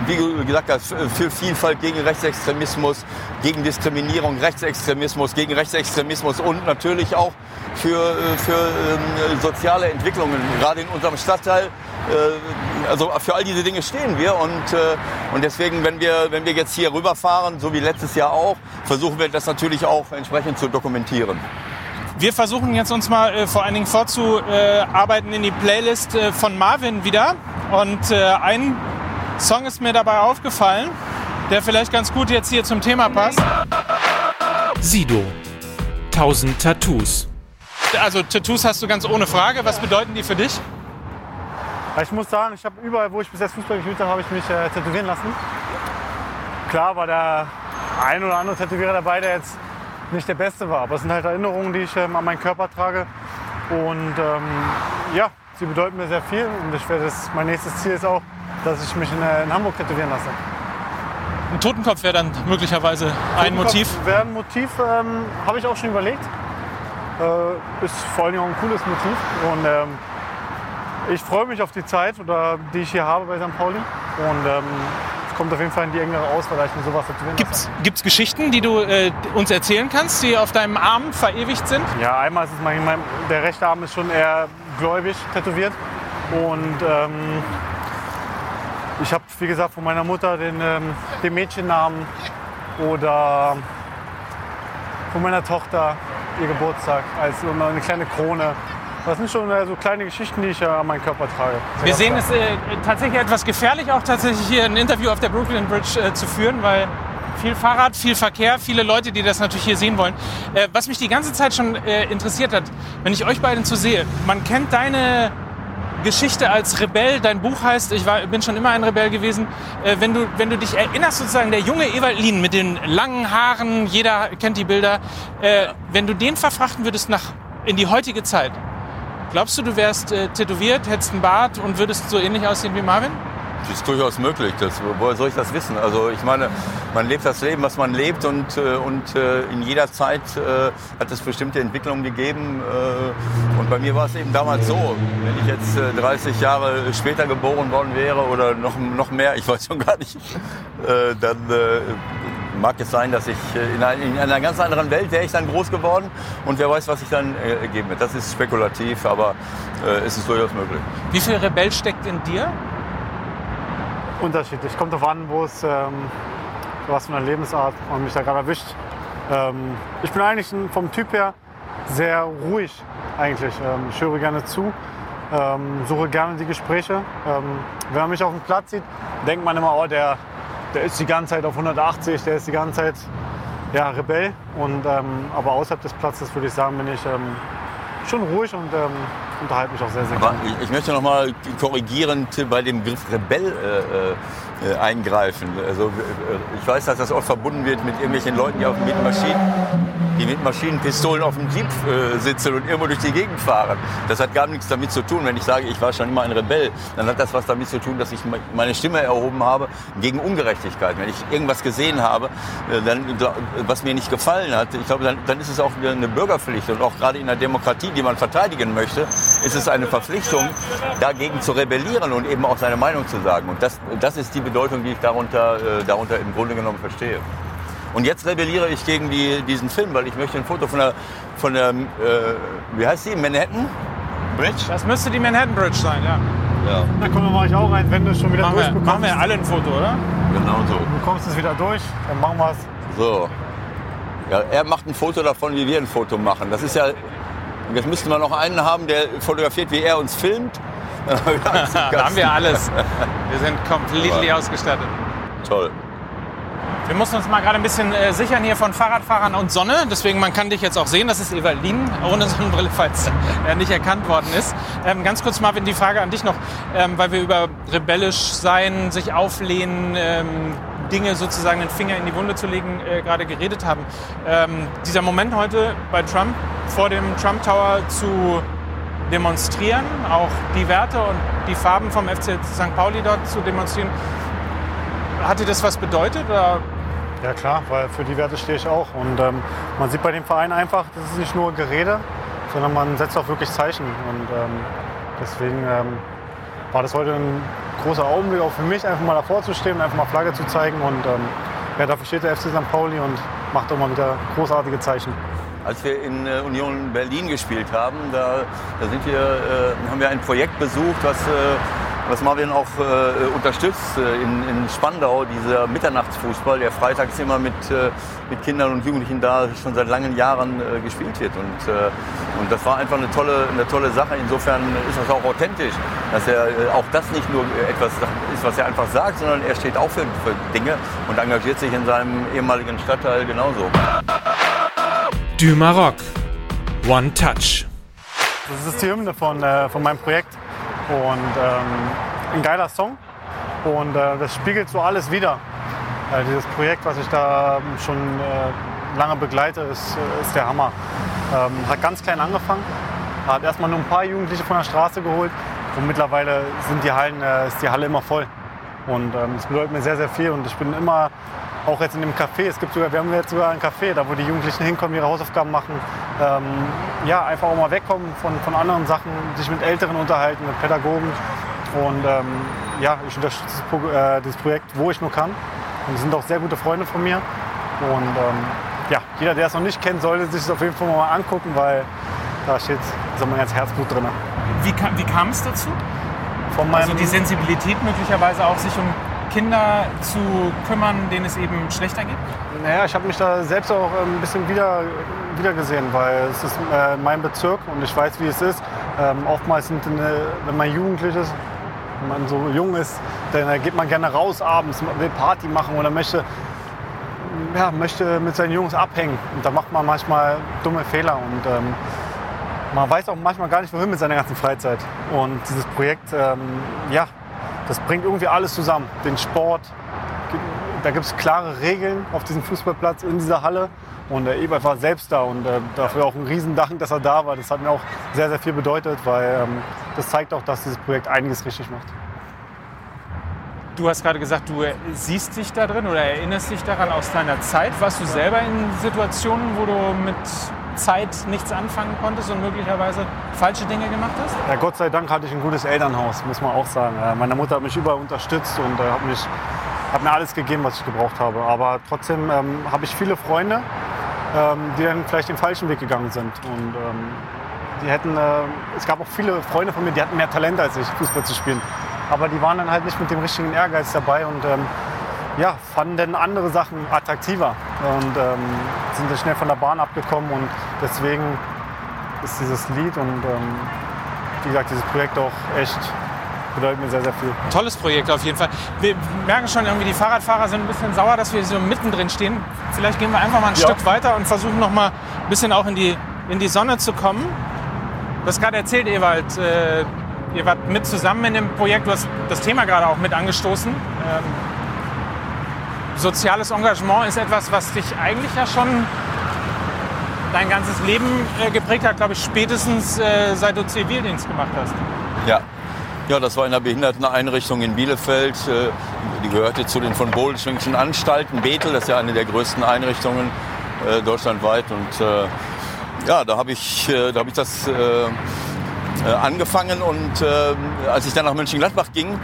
wie gesagt für Vielfalt gegen Rechtsextremismus, gegen Diskriminierung, Rechtsextremismus, gegen Rechtsextremismus und natürlich auch für, äh, für ähm, soziale Entwicklungen, gerade in unserem Stadtteil. Äh, also für all diese Dinge stehen wir und, äh, und deswegen, wenn wir, wenn wir jetzt hier rüberfahren, so wie letztes Jahr auch, versuchen wir das natürlich auch entsprechend zu dokumentieren. Wir versuchen jetzt uns mal äh, vor allen Dingen vorzuarbeiten in die Playlist äh, von Marvin wieder. Und ein Song ist mir dabei aufgefallen, der vielleicht ganz gut jetzt hier zum Thema passt. Sido. 1000 Tattoos. Also Tattoos hast du ganz ohne Frage. Was bedeuten die für dich? Ich muss sagen, ich habe überall, wo ich bis jetzt Fußball gespielt habe, habe ich mich äh, tätowieren lassen. Klar war der ein oder andere Tätowierer dabei, der jetzt nicht der Beste war. Aber es sind halt Erinnerungen, die ich ähm, an meinen Körper trage. Und ähm, ja, sie bedeuten mir sehr viel. Und ich werde das, mein nächstes Ziel ist auch, dass ich mich in, äh, in Hamburg tätowieren lasse. Ein Totenkopf wäre dann möglicherweise ein Motiv? Wäre ein Motiv, ähm, habe ich auch schon überlegt. Äh, ist vor allem auch ein cooles Motiv. Und ähm, ich freue mich auf die Zeit, oder, die ich hier habe bei St. Pauli. Und ähm, es kommt auf jeden Fall in die engere Auswahl, ich mir sowas tätowieren Gibt es Geschichten, die du äh, uns erzählen kannst, die auf deinem Arm verewigt sind? Ja, einmal ist es mein, mein der rechte Arm ist schon eher gläubig tätowiert. Und ähm, ich habe, wie gesagt, von meiner Mutter den, ähm, den Mädchennamen oder von meiner Tochter ihr Geburtstag als eine kleine Krone. Das sind schon äh, so kleine Geschichten, die ich ja an meinen Körper trage. Wir sehen es äh, tatsächlich etwas gefährlich, auch tatsächlich hier ein Interview auf der Brooklyn Bridge äh, zu führen, weil viel Fahrrad, viel Verkehr, viele Leute, die das natürlich hier sehen wollen. Äh, was mich die ganze Zeit schon äh, interessiert hat, wenn ich euch beiden zu sehe, man kennt deine Geschichte als Rebell. Dein Buch heißt, ich war, bin schon immer ein Rebell gewesen. Äh, wenn, du, wenn du dich erinnerst, sozusagen, der junge Ewald Lien mit den langen Haaren, jeder kennt die Bilder, äh, wenn du den verfrachten würdest nach, in die heutige Zeit, glaubst du, du wärst äh, tätowiert, hättest einen Bart und würdest so ähnlich aussehen wie Marvin? Das ist durchaus möglich. Das, woher soll ich das wissen? Also ich meine, man lebt das Leben, was man lebt und, äh, und äh, in jeder Zeit äh, hat es bestimmte Entwicklungen gegeben. Und bei mir war es eben damals so, wenn ich jetzt 30 Jahre später geboren worden wäre oder noch, noch mehr, ich weiß schon gar nicht, dann mag es sein, dass ich in, ein, in, einer ganz anderen Welt wäre ich dann groß geworden und wer weiß, was ich dann äh, geben wird. Das ist spekulativ, aber es ist durchaus möglich. Wie viel Rebell steckt in dir? Unterschiedlich. Kommt darauf an, wo es, ähm, was für eine Lebensart man mich da gerade erwischt. Ähm, ich bin eigentlich vom Typ her sehr ruhig eigentlich. Ähm, ich höre gerne zu, ähm, suche gerne die Gespräche. Ähm, wenn man mich auf dem Platz sieht, denkt man immer, oh, der, der ist die ganze Zeit auf 180, der ist die ganze Zeit ja, Rebell. Und, ähm, aber außerhalb des Platzes würde ich sagen, bin ich schon ruhig und unterhalte mich auch sehr, sehr gerne. Ich, ich möchte noch mal korrigierend bei dem Begriff Rebell äh, äh, eingreifen. Also, äh, ich weiß, dass das oft verbunden wird mit irgendwelchen Leuten, die auf mit Maschinen, die mit Maschinenpistolen auf dem Jeep äh, sitzen und irgendwo durch die Gegend fahren. Das hat gar nichts damit zu tun. Wenn ich sage, ich war schon immer ein Rebell, dann hat das was damit zu tun, dass ich meine Stimme erhoben habe gegen Ungerechtigkeit. Wenn ich irgendwas gesehen habe, äh, dann, was mir nicht gefallen hat, ich glaube, dann, dann ist es auch eine Bürgerpflicht und auch gerade in der Demokratie, die man verteidigen möchte, ist es eine Verpflichtung, dagegen zu rebellieren und eben auch seine Meinung zu sagen. Und das, das ist die Bedeutung, die ich darunter, äh, darunter im Grunde genommen verstehe. Und jetzt rebelliere ich gegen die, diesen Film, weil ich möchte ein Foto von der, von der äh, wie heißt die, Manhattan Bridge? Das müsste die Manhattan Bridge sein, ja. Ja. Da komm, mache ich auch rein, wenn du schon wieder machen durchbekommst. Wir, machen wir alle ein Foto, oder? Genau so. Du kommst es wieder durch, dann machen wir es. So. Ja, er macht ein Foto davon, wie wir ein Foto machen. Das ist ja Jetzt müssten wir noch einen haben, der fotografiert, wie er uns filmt. da haben wir alles. Wir sind komplett ausgestattet. Toll. Wir mussten uns mal gerade ein bisschen äh, sichern hier von Fahrradfahrern und Sonne. Deswegen, man kann dich jetzt auch sehen. Das ist Evalin ohne Sonnenbrille, falls er nicht erkannt worden ist. Ähm, ganz kurz, Marvin, die Frage an dich noch, ähm, weil wir über rebellisch sein, sich auflehnen, ähm, Dinge sozusagen den Finger in die Wunde zu legen, äh, gerade geredet haben. Ähm, dieser Moment heute bei Trump vor dem Trump Tower zu demonstrieren, auch die Werte und die Farben vom FC St. Pauli dort zu demonstrieren, hat dir das was bedeutet? Oder? Ja klar, weil für die Werte stehe ich auch. Und ähm, man sieht bei dem Verein einfach, das ist nicht nur Gerede, sondern man setzt auch wirklich Zeichen. Und ähm, deswegen ähm, war das heute ein großer Augenblick auch für mich, einfach mal davor zu stehen einfach mal Flagge zu zeigen. Und ähm, ja, dafür steht der FC St. Pauli und macht auch mal wieder großartige Zeichen. Als wir in äh, Union Berlin gespielt haben, da, da wir, äh, haben wir ein Projekt besucht, was, äh, was Marvin auch äh, unterstützt. Äh, in, in Spandau, dieser Mitternachtsfußball, der freitags immer mit, äh, mit Kindern und Jugendlichen da schon seit langen Jahren gespielt wird. Und, und das war einfach eine tolle, eine tolle Sache. Insofern ist das auch authentisch, dass er auch das nicht nur etwas ist, was er einfach sagt, sondern er steht auch für, für Dinge und engagiert sich in seinem ehemaligen Stadtteil genauso. Du Maroc. One Touch. Das ist die Hymne von, äh, von meinem Projekt. Und ähm, ein geiler Song. Und äh, das spiegelt so alles wieder. Äh, dieses Projekt, was ich da schon äh, lange begleite, ist, ist der Hammer. Ähm, hat ganz klein angefangen. Hat erstmal nur ein paar Jugendliche von der Straße geholt. Und mittlerweile sind die Hallen, äh, ist die Halle immer voll. Und ähm, das bedeutet mir sehr, sehr viel. Und ich bin immer auch jetzt in dem Café, es gibt sogar, wir haben jetzt sogar ein Café, da wo die Jugendlichen hinkommen, ihre Hausaufgaben machen. Ähm, ja, einfach auch mal wegkommen von, von anderen Sachen, sich mit Älteren unterhalten, mit Pädagogen. Und ähm, ja, ich unterstütze das, äh, das, Projekt, wo ich nur kann. Und die sind auch sehr gute Freunde von mir. Und ähm, ja, jeder, der es noch nicht kennt, sollte sich das auf jeden Fall mal angucken, weil da steht so mein ganzes Herzblut drin. Wie, wie kam es dazu? Von also die Sensibilität möglicherweise auch, sich um Kinder zu kümmern, denen es eben schlechter geht? Naja, ich habe mich da selbst auch ein bisschen wieder, wieder gesehen, weil es ist äh, mein Bezirk und ich weiß, wie es ist. Ähm, oftmals sind, wenn man jugendlich ist, wenn man so jung ist, dann geht man gerne raus abends, will Party machen oder möchte, ja, möchte mit seinen Jungs abhängen. Und da macht man manchmal dumme Fehler und ähm, man weiß auch manchmal gar nicht, wohin mit seiner ganzen Freizeit. Und dieses Projekt, ähm, ja, das bringt irgendwie alles zusammen. Den Sport, da gibt es klare Regeln auf diesem Fußballplatz in dieser Halle. Und der Ebert war selbst da und äh, dafür auch ein Riesendank, dass er da war. Das hat mir auch sehr, sehr viel bedeutet, weil ähm, das zeigt auch, dass dieses Projekt einiges richtig macht. Du hast gerade gesagt, du siehst dich da drin oder erinnerst dich daran aus deiner Zeit. Warst du selber in Situationen, wo du mit Zeit nichts anfangen konntest und möglicherweise falsche Dinge gemacht hast? Ja, Gott sei Dank hatte ich ein gutes Elternhaus, muss man auch sagen. Meine Mutter hat mich überall unterstützt und äh, hat, mich, hat mir alles gegeben, was ich gebraucht habe. Aber trotzdem ähm, habe ich viele Freunde, ähm, die dann vielleicht den falschen Weg gegangen sind. Und ähm, die hätten, äh, es gab auch viele Freunde von mir, die hatten mehr Talent als ich, Fußball zu spielen. Aber die waren dann halt nicht mit dem richtigen Ehrgeiz dabei und ähm, ja, fanden andere Sachen attraktiver und ähm, sind schnell von der Bahn abgekommen und deswegen ist dieses Lied und ähm, wie gesagt dieses Projekt auch echt bedeutet mir sehr, sehr viel. Tolles Projekt auf jeden Fall. Wir merken schon irgendwie, die Fahrradfahrer sind ein bisschen sauer, dass wir so mittendrin stehen. Vielleicht gehen wir einfach mal ein ja. Stück weiter und versuchen noch mal ein bisschen auch in die, in die Sonne zu kommen. Du hast gerade erzählt, Ewald, äh, ihr wart mit zusammen in dem Projekt, du hast das Thema gerade auch mit angestoßen. Ähm, soziales Engagement ist etwas, was dich eigentlich ja schon dein ganzes Leben äh, geprägt hat, glaube ich, spätestens äh, seit du Zivildienst gemacht hast. Ja. Ja, das war in einer Behinderteneinrichtung in Bielefeld. Äh, die gehörte zu den von Bohlschwingschen Anstalten. Bethel, das ist ja eine der größten Einrichtungen äh, deutschlandweit. Und äh, ja, da habe ich, äh, hab ich das angefangen. Und als ich dann nach Mönchengladbach ging,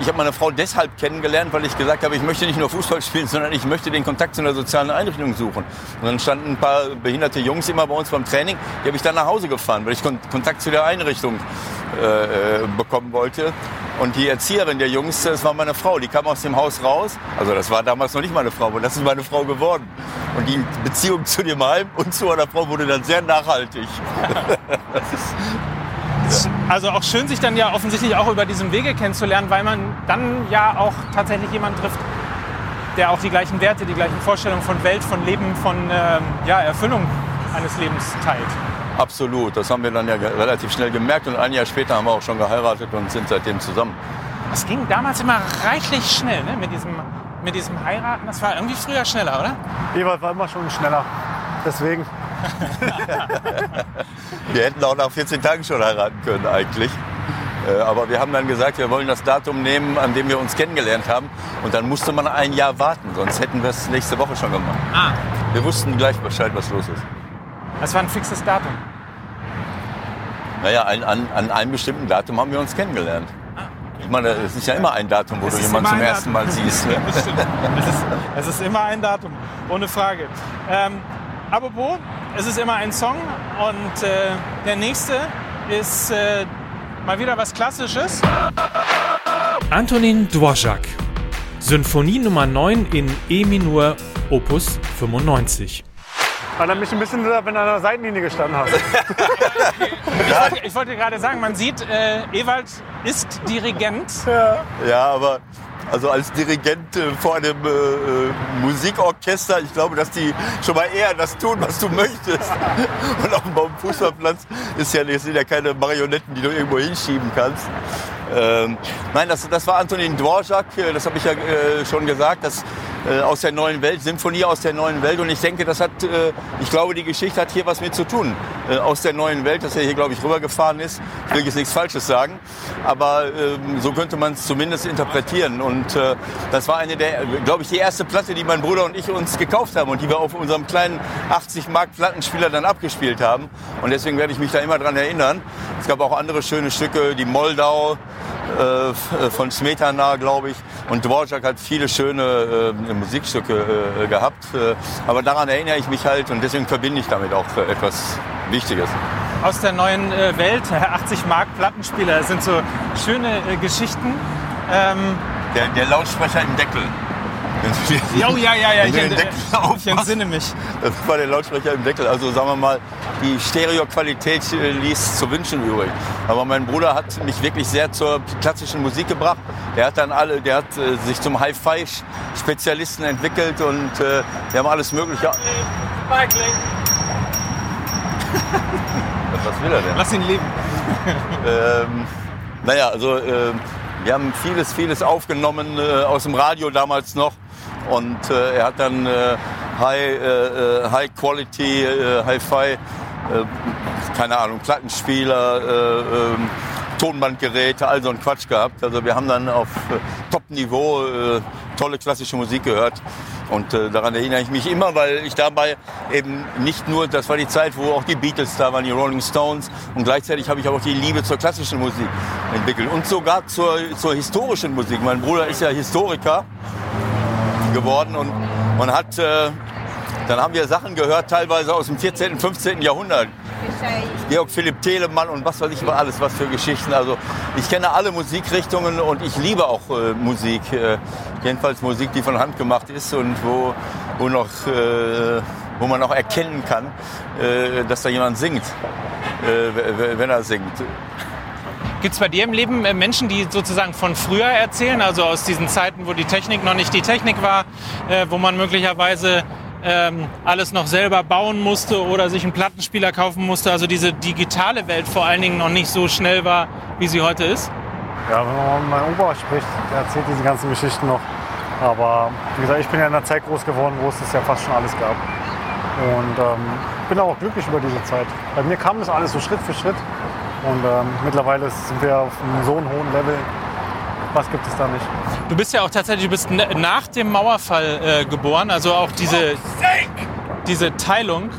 ich habe meine Frau deshalb kennengelernt, weil ich gesagt habe, ich möchte nicht nur Fußball spielen, sondern ich möchte den Kontakt zu einer sozialen Einrichtung suchen. Und dann standen ein paar behinderte Jungs immer bei uns beim Training. Die habe ich dann nach Hause gefahren, weil ich Kontakt zu der Einrichtung äh, äh, bekommen wollte. Und die Erzieherin der Jungs, das war meine Frau, die kam aus dem Haus raus. Also das war damals noch nicht meine Frau, aber das ist meine Frau geworden. Und die Beziehung zu dem Heim und zu einer Frau wurde dann sehr nachhaltig. Also auch schön, sich dann ja offensichtlich auch über diesen Wege kennenzulernen, weil man dann ja auch tatsächlich jemanden trifft, der auch die gleichen Werte, die gleichen Vorstellungen von Welt, von Leben, von ähm, ja, Erfüllung eines Lebens teilt. Absolut, das haben wir dann ja relativ schnell gemerkt und ein Jahr später haben wir auch schon geheiratet und sind seitdem zusammen. Es ging damals immer reichlich schnell ne? mit diesem mit diesem Heiraten, das war irgendwie früher schneller, oder? Ewald war immer schon schneller. Deswegen. wir hätten auch nach 14 Tagen schon heiraten können eigentlich. Äh, aber wir haben dann gesagt, wir wollen das Datum nehmen, an dem wir uns kennengelernt haben. Und dann musste man ein Jahr warten, sonst hätten wir es nächste Woche schon gemacht. Ah. Wir wussten gleich Bescheid, was los ist. Das war ein fixes Datum? Naja, an, an, an einem bestimmten Datum haben wir uns kennengelernt. Ah. Ich meine, es ist ja immer ein Datum, wo es du jemanden zum ersten Mal siehst. Ne? Das stimmt. Es ist, es ist immer ein Datum, ohne Frage. Ähm, apropos, es ist immer ein Song und äh, der nächste ist äh, Mal wieder was Klassisches. Antonin Dvorak. Symphonie Nummer 9 in E-Minor, Opus 95. Erinnert mich ein bisschen, wenn du an der Seitenlinie gestanden hast. ich, wollte, ich wollte gerade sagen, man sieht, äh, Ewald ist Dirigent. Ja, ja aber also als Dirigent äh, vor einem äh, äh, Musikorchester, ich glaube, dass die schon mal eher das tun, was du möchtest. Und auf dem Fußballplatz ist ja, sind ja keine Marionetten, die du irgendwo hinschieben kannst. Ähm, nein, das, das war Antonin Dvorak, das habe ich ja äh, schon gesagt, das äh, aus der neuen Welt, Symphonie aus der neuen Welt. Und ich denke, das hat, äh, ich glaube, die Geschichte hat hier was mit zu tun. Äh, aus der neuen Welt, dass er hier, glaube ich, rübergefahren ist. Ich will jetzt nichts Falsches sagen, aber ähm, so könnte man es zumindest interpretieren. Und äh, das war eine der, glaube ich, die erste Platte, die mein Bruder und ich uns gekauft haben und die wir auf unserem kleinen 80 Mark Plattenspieler dann abgespielt haben. Und deswegen werde ich mich da immer dran erinnern. Es gab auch andere schöne Stücke, die Moldau, äh, äh, von Smetana, glaube ich. Und Dvorak hat viele schöne äh, Musikstücke äh, gehabt. Äh, aber daran erinnere ich mich halt und deswegen verbinde ich damit auch etwas Wichtiges. Aus der neuen Welt, 80 Mark Plattenspieler, das sind so schöne Geschichten. Ähm der, der Lautsprecher im Deckel. Oh, ja, ja, ja, ich, ent ich entsinne mich. Das war der Lautsprecher im Deckel. Also sagen wir mal, die Stereoqualität äh, ließ zu wünschen übrig. Aber mein Bruder hat mich wirklich sehr zur klassischen Musik gebracht. Der hat dann alle, der hat äh, sich zum Hi-Fi-Spezialisten entwickelt und äh, wir haben alles Mögliche. Was will er denn? Lass ihn leben. ähm, naja, also äh, wir haben vieles, vieles aufgenommen äh, aus dem Radio damals noch. Und äh, er hat dann äh, High, äh, äh High Quality, äh, Hi-Fi, äh, keine Ahnung, Plattenspieler, äh, ähm, Tonbandgeräte, all so ein Quatsch gehabt. Also wir haben dann auf äh, Top-Niveau äh, tolle klassische Musik gehört. Und äh, daran erinnere ich mich immer, weil ich dabei eben nicht nur, das war die Zeit, wo auch die Beatles da waren, die Rolling Stones. Und gleichzeitig habe ich auch die Liebe zur klassischen Musik entwickelt. Und sogar zur, zur historischen Musik. Mein Bruder ist ja Historiker geworden und, und hat, äh, dann haben wir Sachen gehört, teilweise aus dem 14., 15. Jahrhundert. Georg Philipp Telemann und was weiß ich über alles, was für Geschichten. Also ich kenne alle Musikrichtungen und ich liebe auch äh, Musik. Äh, jedenfalls Musik, die von Hand gemacht ist und wo, wo, noch, äh, wo man auch erkennen kann, äh, dass da jemand singt, äh, wenn er singt. Gibt es bei dir im Leben äh, Menschen, die sozusagen von früher erzählen, also aus diesen Zeiten, wo die Technik noch nicht die Technik war, äh, wo man möglicherweise ähm, alles noch selber bauen musste oder sich einen Plattenspieler kaufen musste, also diese digitale Welt vor allen Dingen noch nicht so schnell war, wie sie heute ist? Ja, wenn man mit meinem Opa spricht, der erzählt diese ganzen Geschichten noch. Aber wie gesagt, ich bin ja in einer Zeit groß geworden, wo es das ja fast schon alles gab. Und ähm, bin auch glücklich über diese Zeit. Bei mir kam das alles so Schritt für Schritt. Und ähm, mittlerweile sind wir auf einem so einem hohen Level. Was gibt es da nicht? Du bist ja auch tatsächlich, du bist nach dem Mauerfall äh, geboren, also auch diese, diese Teilung.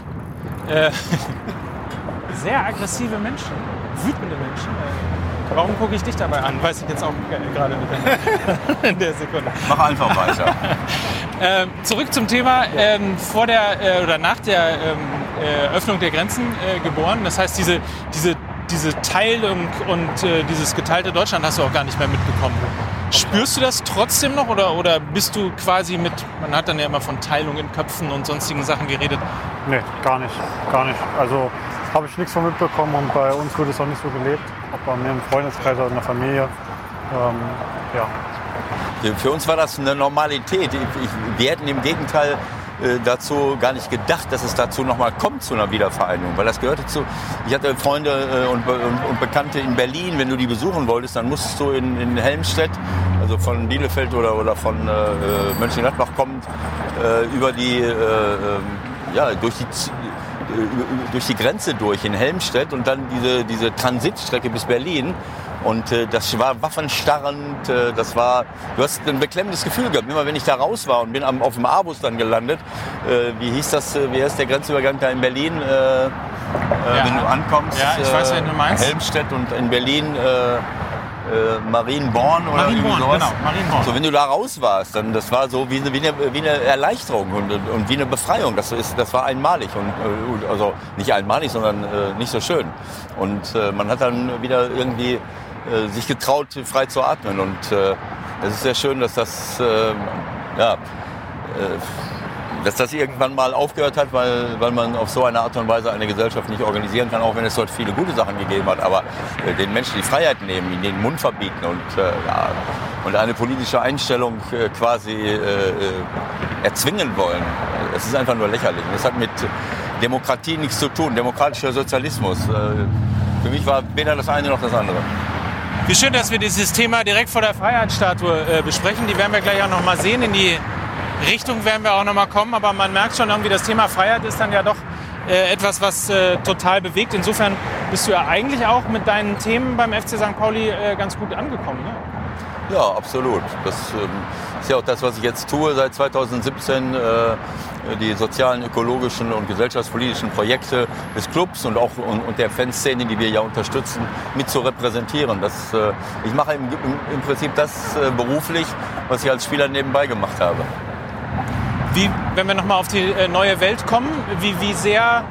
Äh, sehr aggressive Menschen, wütende Menschen. Warum gucke ich dich dabei an? Weiß ich jetzt auch gerade nicht in der Sekunde. Mach einfach weiter. ähm, zurück zum Thema. Ähm, vor der äh, oder nach der ähm, äh, Öffnung der Grenzen äh, geboren. Das heißt, diese, diese diese Teilung und äh, dieses geteilte Deutschland hast du auch gar nicht mehr mitbekommen. Spürst du das trotzdem noch oder, oder bist du quasi mit, man hat dann ja immer von Teilung in Köpfen und sonstigen Sachen geredet? Nee, gar nicht, gar nicht. Also habe ich nichts von mitbekommen und bei uns wurde es auch nicht so gelebt, ob bei mir im Freundeskreis oder in der Familie. Ähm, ja. Für uns war das eine Normalität. Wir hätten im Gegenteil äh, dazu gar nicht gedacht, dass es dazu nochmal kommt zu einer Wiedervereinigung, weil das gehörte zu. Ich hatte Freunde äh, und, und, und, Bekannte in Berlin, wenn du die besuchen wolltest, dann musstest du in, in Helmstedt, also von Bielefeld oder, oder von äh, Mönchengladbach kommend, äh, über die, äh, ähm, ja, durch die durch die Grenze durch in Helmstedt und dann diese, diese Transitstrecke bis Berlin. Und äh, das war waffenstarrend, äh, das war, du hast ein beklemmendes Gefühl gehabt. Immer wenn ich da raus war und bin am, auf dem Abus dann gelandet, äh, wie hieß das, äh, wie heißt der Grenzübergang da in Berlin? Äh, äh, ja. Wenn du ankommst, ja, ich weiß, wen du meinst. Helmstedt und in Berlin äh, Marienborn oder Marienborn, sowas. Genau, Marienborn. So, wenn du da raus warst, dann das war so wie eine, wie eine, wie eine Erleichterung und, und wie eine Befreiung. Das, ist, das war einmalig und äh, also nicht einmalig, sondern äh, nicht so schön. Und äh, man hat dann wieder irgendwie äh, sich getraut, frei zu atmen. Und äh, es ist sehr schön, dass das äh, ja, äh, dass das irgendwann mal aufgehört hat, weil, weil man auf so eine Art und Weise eine Gesellschaft nicht organisieren kann, auch wenn es dort viele gute Sachen gegeben hat. Aber äh, den Menschen die Freiheit nehmen, ihnen den Mund verbieten und, ja, und eine politische Einstellung quasi erzwingen wollen, es ist einfach nur lächerlich. Das hat mit Demokratie nichts zu tun, demokratischer Sozialismus. Für mich war weder das eine noch das andere. Wie schön, dass wir dieses Thema direkt vor der Freiheitsstatue besprechen. Die werden wir gleich auch noch mal sehen in die Richtung werden wir auch noch mal kommen, aber man merkt schon irgendwie, das Thema Freiheit ist dann ja doch äh, etwas, was äh, total bewegt. Insofern bist du ja eigentlich auch mit deinen Themen beim FC St. Pauli äh, ganz gut angekommen. Ne? Ja, absolut. Das ähm, ist ja auch das, was ich jetzt tue seit 2017, äh, die sozialen, ökologischen und gesellschaftspolitischen Projekte des Clubs und auch und, der Fanszene, die wir ja unterstützen, mit zu repräsentieren. Das, äh, ich mache im, Prinzip das äh, beruflich, was ich als Spieler nebenbei gemacht habe. Wie, wenn wir nochmal auf die neue Welt kommen, wie, wie sehr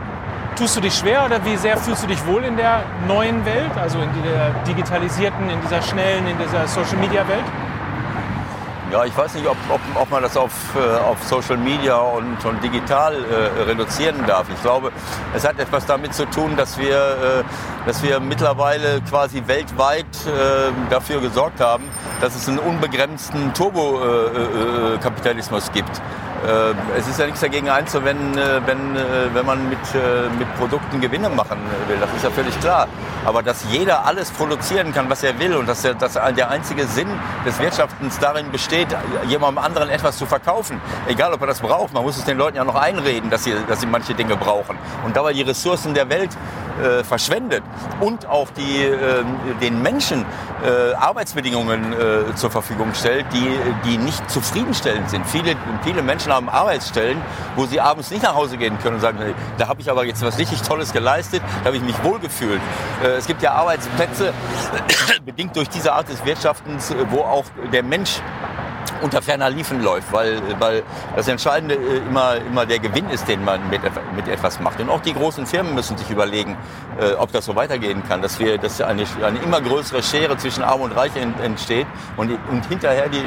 tust du dich schwer oder wie sehr fühlst du dich wohl in der neuen Welt, also in der digitalisierten, in dieser schnellen, in dieser Social-Media-Welt? Ja, ich weiß nicht, ob, ob, ob man das auf, äh, auf Social Media und, und digital äh, reduzieren darf. Ich glaube, es hat etwas damit zu tun, dass wir, äh, dass wir mittlerweile quasi weltweit äh, dafür gesorgt haben, dass es einen unbegrenzten Turbokapitalismus gibt. Äh, es ist ja nichts dagegen einzuwenden, äh, wenn, äh, wenn man mit, mit Produkten Gewinne machen will. Das ist ja völlig klar. Aber dass jeder alles produzieren kann, was er will und dass, er, dass der einzige Sinn des Wirtschaftens darin besteht, jemandem anderen etwas zu verkaufen, egal ob er das braucht, man muss es den Leuten ja noch einreden, dass sie, dass sie manche Dinge brauchen. Und dabei die Ressourcen der Welt äh, verschwendet und auch die, äh, den Menschen äh, Arbeitsbedingungen zur Verfügung stellt, die, die nicht zufriedenstellend sind. Viele, viele Menschen haben Arbeitsstellen, wo sie abends nicht nach Hause gehen können und sagen, hey, da habe ich aber jetzt was richtig Tolles geleistet, da habe ich mich wohlgefühlt. Äh, es gibt ja Arbeitsplätze, bedingt durch diese Art des Wirtschaftens, wo auch der Mensch unter ferner Liefen läuft, weil, weil das Entscheidende äh, immer, immer der Gewinn ist, den man mit, mit etwas macht. Und auch die großen Firmen müssen sich überlegen, äh, ob das so weitergehen kann, dass, wir, dass eine, eine immer größere Schere zwischen Arm und Reich entsteht und, und hinterher die,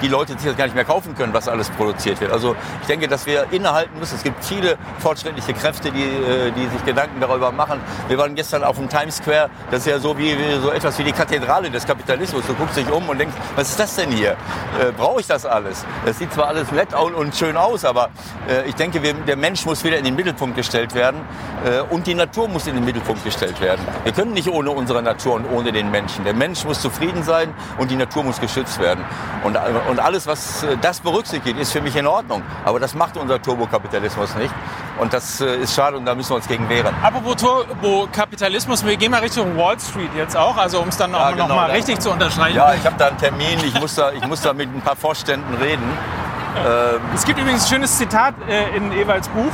die Leute sich das gar nicht mehr kaufen können, was alles produziert wird. Also ich denke, dass wir innehalten müssen. Es gibt viele fortschrittliche Kräfte, die, äh, die sich Gedanken darüber machen. Wir waren gestern auf dem Times Square, das ist ja so, wie, so etwas wie die Kathedrale des Kapitalismus. Du guckst dich um und denkst, was ist das denn hier? Äh, brauche ich das alles? Es sieht zwar alles nett und schön aus, aber äh, ich denke, wir, der Mensch muss wieder in den Mittelpunkt gestellt werden äh, und die Natur muss in den Mittelpunkt gestellt werden. Wir können nicht ohne unsere Natur und ohne den Menschen. Der Mensch muss zufrieden sein und die Natur muss geschützt werden. Und, und alles, was äh, das berücksichtigt, ist für mich in Ordnung. Aber das macht unser Turbokapitalismus nicht. Und das äh, ist schade und da müssen wir uns gegen wehren. Apropos Turbokapitalismus, wir gehen mal Richtung Wall Street jetzt auch, also um es dann auch ja, genau, noch mal richtig zu unterstreichen. Ja, ich habe da einen Termin, ich muss da, ich muss da mit ein paar Vorständen reden. Ähm es gibt übrigens ein schönes Zitat äh, in Ewalds Buch.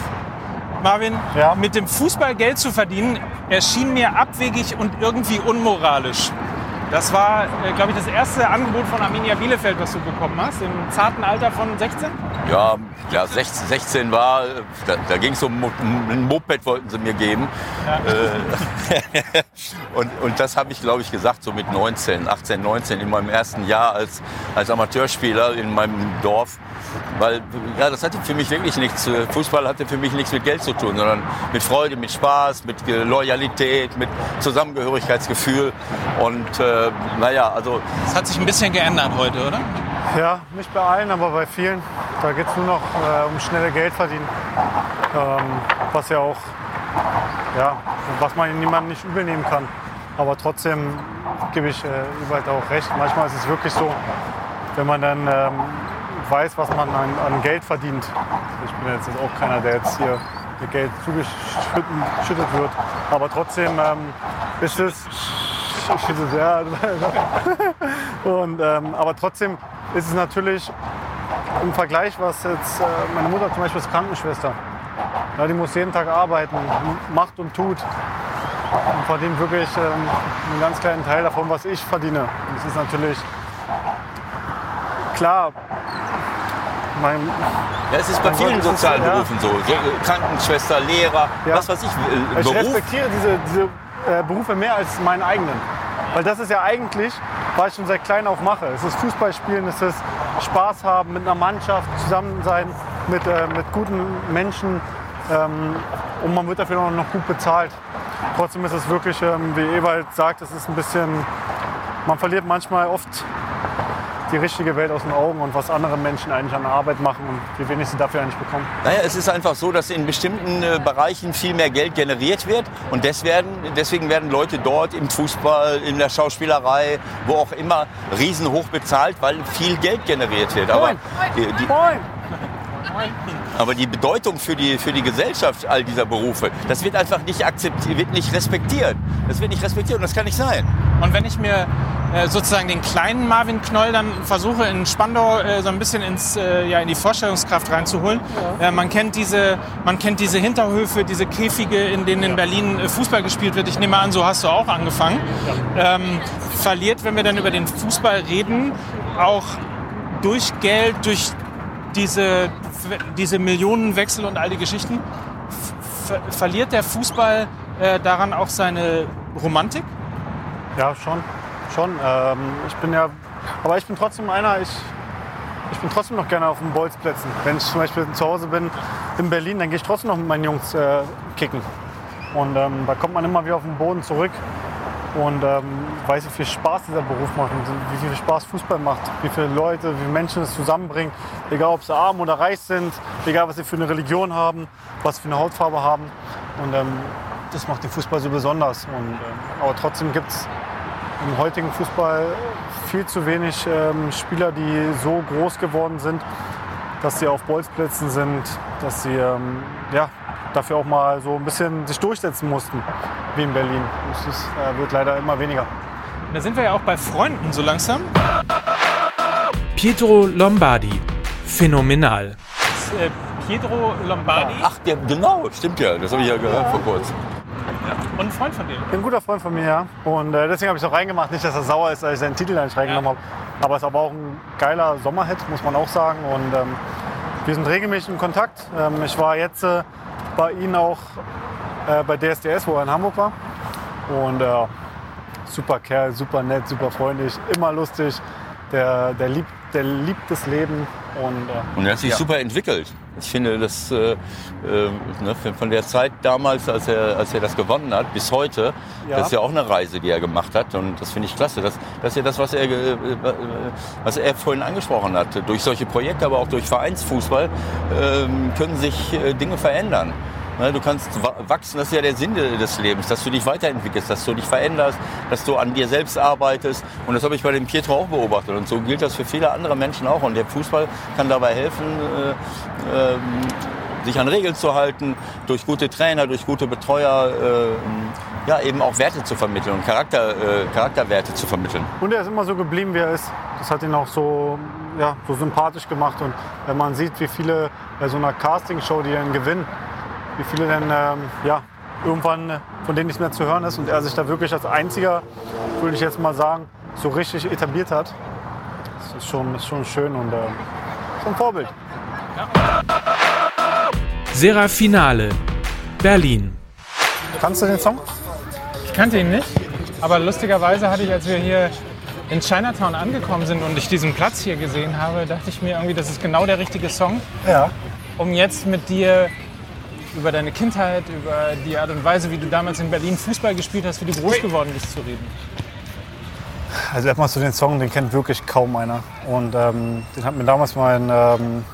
Marvin, ja. mit dem Fußball Geld zu verdienen, erschien mir abwegig und irgendwie unmoralisch. Das war, äh, glaube ich, das erste Angebot von Arminia Bielefeld, was du bekommen hast, im zarten Alter von 16? Ja, ja 16, 16 war, da, da ging es um ein Moped, wollten sie mir geben. Ja. Äh, und, und das habe ich, glaube ich, gesagt, so mit 19, 18, 19, in meinem ersten Jahr als, als Amateurspieler in meinem Dorf. Weil, ja, das hatte für mich wirklich nichts, äh, Fußball hatte für mich nichts mit Geld zu tun, sondern mit Freude, mit Spaß, mit Loyalität, mit Zusammengehörigkeitsgefühl. Und äh, naja, also. Das hat sich ein bisschen geändert heute, oder? Ja, nicht bei allen, aber bei vielen. Da geht es nur noch äh, um schnelle Geld verdienen. Ähm, was ja auch, ja, was man niemandem nicht übel nehmen kann. Aber trotzdem gebe ich äh, Ewald auch recht. Manchmal ist es wirklich so, wenn man dann ähm, weiß, was man an, an, Geld verdient. Ich bin jetzt auch keiner, der jetzt hier mit Geld zugeschüttet wird. Aber trotzdem ähm, ist es. Ich es ja. Und, ähm, aber trotzdem ist es natürlich im Vergleich, was jetzt äh, meine Mutter zum Beispiel ist Krankenschwester. Ja, die muss jeden Tag arbeiten, macht und tut und verdient wirklich ähm, einen ganz kleinen Teil davon, was ich verdiene. Und das ist natürlich klar. Mein, ja, es ist bei vielen sozialen Berufen ja. so. so. Krankenschwester, Lehrer, ja. was weiß ich. Äh, ich respektiere diese, diese äh, Berufe mehr als meinen eigenen. Weil das ist ja eigentlich, was ich schon seit klein auf mache. Es ist Fußballspielen, es ist Spaß haben, mit einer Mannschaft zusammen sein, mit, äh, mit guten Menschen. Ähm, und man wird dafür noch gut bezahlt. Trotzdem ist es wirklich, ähm, wie Ewald sagt, es ist ein bisschen, man verliert manchmal oft die richtige Welt aus den Augen und was andere Menschen eigentlich an der Arbeit machen und wie wenig sie dafür eigentlich bekommen. Naja, es ist einfach so, dass in bestimmten äh, Bereichen viel mehr Geld generiert wird und deswegen, deswegen werden Leute dort im Fußball, in der Schauspielerei, wo auch immer, riesenhoch bezahlt, weil viel Geld generiert wird. Aber die, die, aber die Bedeutung für die, für die Gesellschaft all dieser Berufe, das wird einfach nicht akzeptiert, wird nicht respektiert. Das wird nicht respektiert und das kann nicht sein. Und wenn ich mir äh, sozusagen den kleinen Marvin Knoll dann versuche in Spandau äh, so ein bisschen ins, äh, ja, in die Vorstellungskraft reinzuholen. Ja. Äh, man, kennt diese, man kennt diese Hinterhöfe, diese Käfige, in denen in Berlin äh, Fußball gespielt wird. Ich nehme an, so hast du auch angefangen. Ja. Ähm, verliert, wenn wir dann über den Fußball reden, auch durch Geld, durch diese, diese Millionenwechsel und all die Geschichten, verliert der Fußball äh, daran auch seine Romantik? Ja, schon. schon. Ähm, ich bin ja, aber ich bin trotzdem einer, ich, ich bin trotzdem noch gerne auf den Bolzplätzen. Wenn ich zum Beispiel zu Hause bin in Berlin, dann gehe ich trotzdem noch mit meinen Jungs äh, kicken. Und ähm, da kommt man immer wieder auf den Boden zurück und ähm, weiß, wie viel Spaß dieser Beruf macht und wie viel Spaß Fußball macht, wie viele Leute, wie viele Menschen es zusammenbringt, egal ob sie arm oder reich sind, egal was sie für eine Religion haben, was für eine Hautfarbe haben. Und ähm, das macht den Fußball so besonders. Und, äh, aber trotzdem gibt es im heutigen Fußball viel zu wenig ähm, Spieler, die so groß geworden sind, dass sie auf Bolzplätzen sind, dass sie ähm, ja, dafür auch mal so ein bisschen sich durchsetzen mussten, wie in Berlin. Das ist, äh, wird leider immer weniger. Da sind wir ja auch bei Freunden so langsam. Pietro Lombardi, phänomenal. Das, äh, Pietro Lombardi. Ach, ja, genau, stimmt ja. Das habe ich ja gehört ja. vor kurzem. Und ein Freund von dir? Ein guter Freund von mir, ja. Und äh, deswegen habe ich es auch reingemacht. Nicht, dass er sauer ist, dass ich seinen Titel nicht reingenommen ja. habe. Aber es ist aber auch ein geiler Sommerhit, muss man auch sagen. Und ähm, wir sind regelmäßig in Kontakt. Ähm, ich war jetzt äh, bei Ihnen auch äh, bei DSDS, wo er in Hamburg war. Und äh, super Kerl, super nett, super freundlich, immer lustig. Der, der, liebt, der liebt das Leben. Und, äh, und er hat sich ja. super entwickelt. Ich finde, dass äh, äh, ne, von der Zeit damals, als er, als er das gewonnen hat, bis heute, ja. das ist ja auch eine Reise, die er gemacht hat. Und das finde ich klasse. Das, das ist ja das, was er, äh, was er vorhin angesprochen hat. Durch solche Projekte, aber auch durch Vereinsfußball äh, können sich äh, Dinge verändern. Ne, du kannst wachsen, das ist ja der Sinn des Lebens, dass du dich weiterentwickelst, dass du dich veränderst, dass du an dir selbst arbeitest. Und das habe ich bei dem Pietro auch beobachtet. Und so gilt das für viele andere Menschen auch. Und der Fußball kann dabei helfen, äh, äh, sich an Regeln zu halten, durch gute Trainer, durch gute Betreuer, äh, ja, eben auch Werte zu vermitteln und Charakter, äh, Charakterwerte zu vermitteln. Und er ist immer so geblieben, wie er ist. Das hat ihn auch so, ja, so sympathisch gemacht. Und wenn man sieht, wie viele bei so einer Castingshow, die dann gewinnen, wie viele denn ähm, ja, irgendwann äh, von denen nichts mehr zu hören ist und er sich da wirklich als einziger, würde ich jetzt mal sagen, so richtig etabliert hat. Das ist schon, ist schon schön und äh, so ein Vorbild. Serafinale, Berlin. Kannst du den Song? Ich kannte ihn nicht, aber lustigerweise hatte ich, als wir hier in Chinatown angekommen sind und ich diesen Platz hier gesehen habe, dachte ich mir irgendwie, das ist genau der richtige Song, ja. um jetzt mit dir über deine Kindheit, über die Art und Weise, wie du damals in Berlin Fußball gespielt hast, wie du groß geworden bist, zu reden. Also erstmal zu den Song, den kennt wirklich kaum einer. Und ähm, den hat mir damals mein, ähm,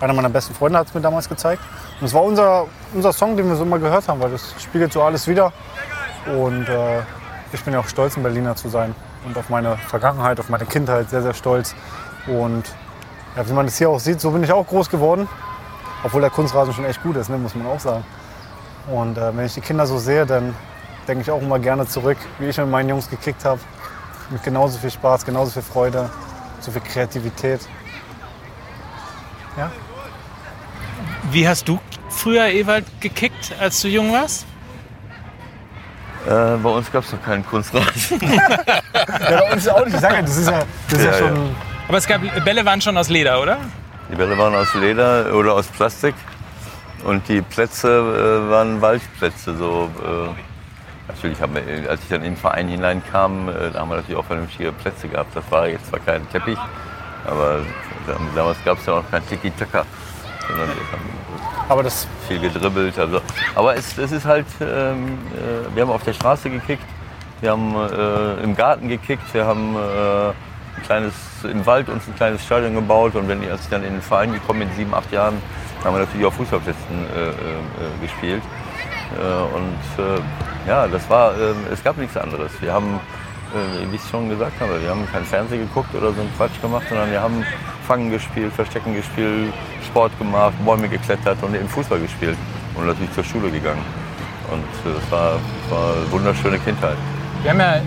einer meiner besten Freunde hat es mir damals gezeigt. Und es war unser, unser Song, den wir so immer gehört haben, weil das spiegelt so alles wieder. Und äh, ich bin ja auch stolz, ein Berliner zu sein. Und auf meine Vergangenheit, auf meine Kindheit sehr, sehr stolz. Und ja, wie man das hier auch sieht, so bin ich auch groß geworden. Obwohl der Kunstrasen schon echt gut ist, ne, muss man auch sagen. Und äh, wenn ich die Kinder so sehe, dann denke ich auch immer gerne zurück, wie ich mit meinen Jungs gekickt habe. Mit genauso viel Spaß, genauso viel Freude, so viel Kreativität. Ja. Wie hast du früher Ewald gekickt, als du jung warst? Äh, bei uns gab es noch keinen Kunstrasen. ja, bei uns auch nicht. Ich sage ja, das ist ja, das ist ja, Ja, schon. ja. Aber es gab Bälle waren schon aus Leder, oder? Die Bälle waren aus Leder oder aus Plastik. Und die Plätze äh, waren Waldplätze. So, äh, natürlich haben wir, als ich dann in den Verein hineinkam, äh, da haben wir natürlich auch vernünftige Plätze gehabt. Das war jetzt zwar kein Teppich, aber dam- damals gab es ja auch noch kein Tiki-Taka, sondern wir haben Aber das, viel gedribbelt. Also. Aber es, es ist halt, ähm, äh, wir haben auf der Straße gekickt, wir haben äh, im Garten gekickt, wir haben äh, kleines, im Wald uns ein kleines Stadion gebaut und wenn als ich dann in den Verein gekommen bin, in sieben, acht Jahren, haben wir natürlich auf Fußballplätzen äh, äh, äh, gespielt. Äh, und ja, das war, es gab nichts anderes. Wir haben, wie ich schon gesagt habe, wir haben kein Fernsehen geguckt oder so einen Quatsch gemacht, sondern wir haben Fangen gespielt, Verstecken gespielt, Sport gemacht, Bäume geklettert und eben Fußball gespielt und natürlich zur Schule gegangen. Und das war, war eine wunderschöne Kindheit. Wir haben ja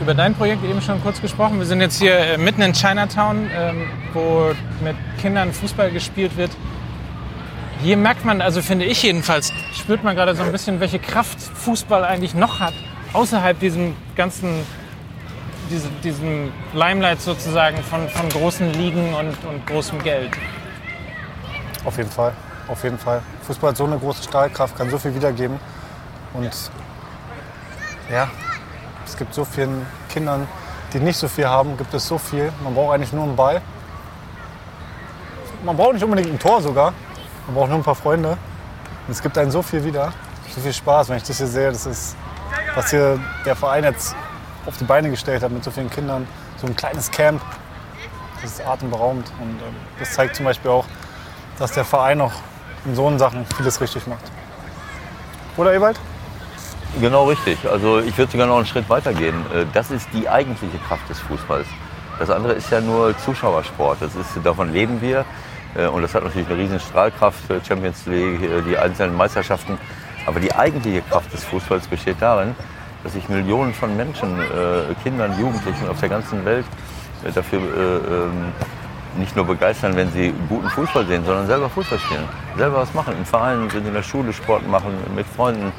über dein Projekt eben schon kurz gesprochen. Wir sind jetzt hier äh, mitten in Chinatown, ähm, wo mit Kindern Fußball gespielt wird. Hier merkt man, also finde ich jedenfalls, spürt man gerade so ein bisschen, welche Kraft Fußball eigentlich noch hat, außerhalb diesem ganzen, diese, diesem Limelight sozusagen von, von großen Ligen und, und großem Geld. auf jeden Fall. Auf jeden Fall. Fußball hat so eine große Strahlkraft, kann so viel wiedergeben. Und ja, es gibt so vielen Kindern, die nicht so viel haben, gibt es so viel. Man braucht eigentlich nur einen Ball. Man braucht nicht unbedingt ein Tor sogar. Man braucht nur ein paar Freunde. Und es gibt einen so viel wieder. So viel Spaß, wenn ich das hier sehe. Das ist, was hier der Verein jetzt auf die Beine gestellt hat mit so vielen Kindern. So ein kleines Camp. Das ist atemberaubend. Und ähm, das zeigt zum Beispiel auch, dass der Verein auch in so Sachen vieles richtig macht. Oder Ewald? Genau richtig. Also ich würde sogar noch einen Schritt weiter gehen. Äh, Das ist die eigentliche Kraft des Fußballs. Das andere ist ja nur Zuschauersport. Das ist, davon leben wir. Äh, Und das hat natürlich eine riesen Strahlkraft für Champions League, äh, die einzelnen Meisterschaften. Aber die eigentliche Kraft des Fußballs besteht darin, dass sich Millionen von Menschen, äh, Kindern, Jugendlichen auf der ganzen Welt äh, dafür äh, ähm, nicht nur begeistern, wenn sie guten Fußball sehen, sondern selber Fußball spielen. Selber was machen. Im Verein sind in der Schule Sport machen, mit Freunden.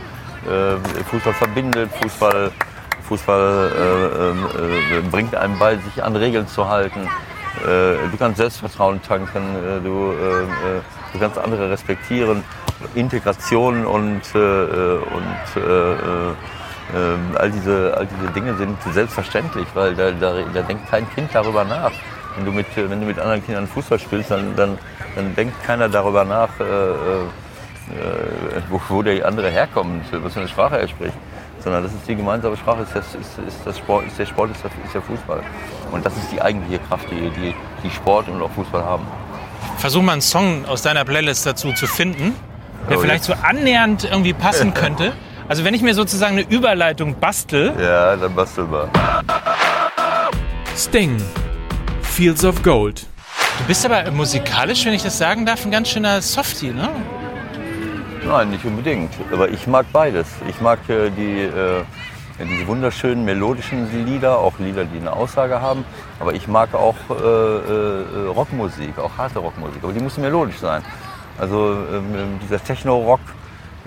Äh, Fußball verbindet, Fußball, Fußball äh, ähm, äh, bringt einem bei, sich an Regeln zu halten. Äh, du kannst Selbstvertrauen tanken, du, du kannst andere respektieren. Integration und, und äh, äh, äh, all, diese, all diese Dinge sind selbstverständlich, weil da, da, da denkt kein Kind darüber nach. Wenn du mit, wenn du mit anderen Kindern Fußball spielst, dann, dann, dann denkt keiner darüber nach, äh, wo, wo der andere herkommt, was für eine Sprache er spricht. Sondern das ist die gemeinsame Sprache, ist, das, ist, ist, das Sport, ist der Sport, ist der, ist der Fußball. Und das ist die eigentliche Kraft, die, die, die Sport und auch Fußball haben. Versuch mal einen Song aus deiner Playlist dazu zu finden, der Oh, vielleicht so annähernd irgendwie passen könnte. Also wenn ich mir sozusagen eine Überleitung bastel, Ja, dann basteln wir. Sting, Fields of Gold. Du bist aber musikalisch, wenn ich das sagen darf, ein ganz schöner Softie, ne? Nein, nicht unbedingt. Aber ich mag beides. Ich mag äh, die, äh, diese wunderschönen melodischen Lieder, auch Lieder, die eine Aussage haben. Aber ich mag auch äh, äh, Rockmusik, auch harte Rockmusik. Aber die muss melodisch sein. Also ähm, dieser Techno-Rock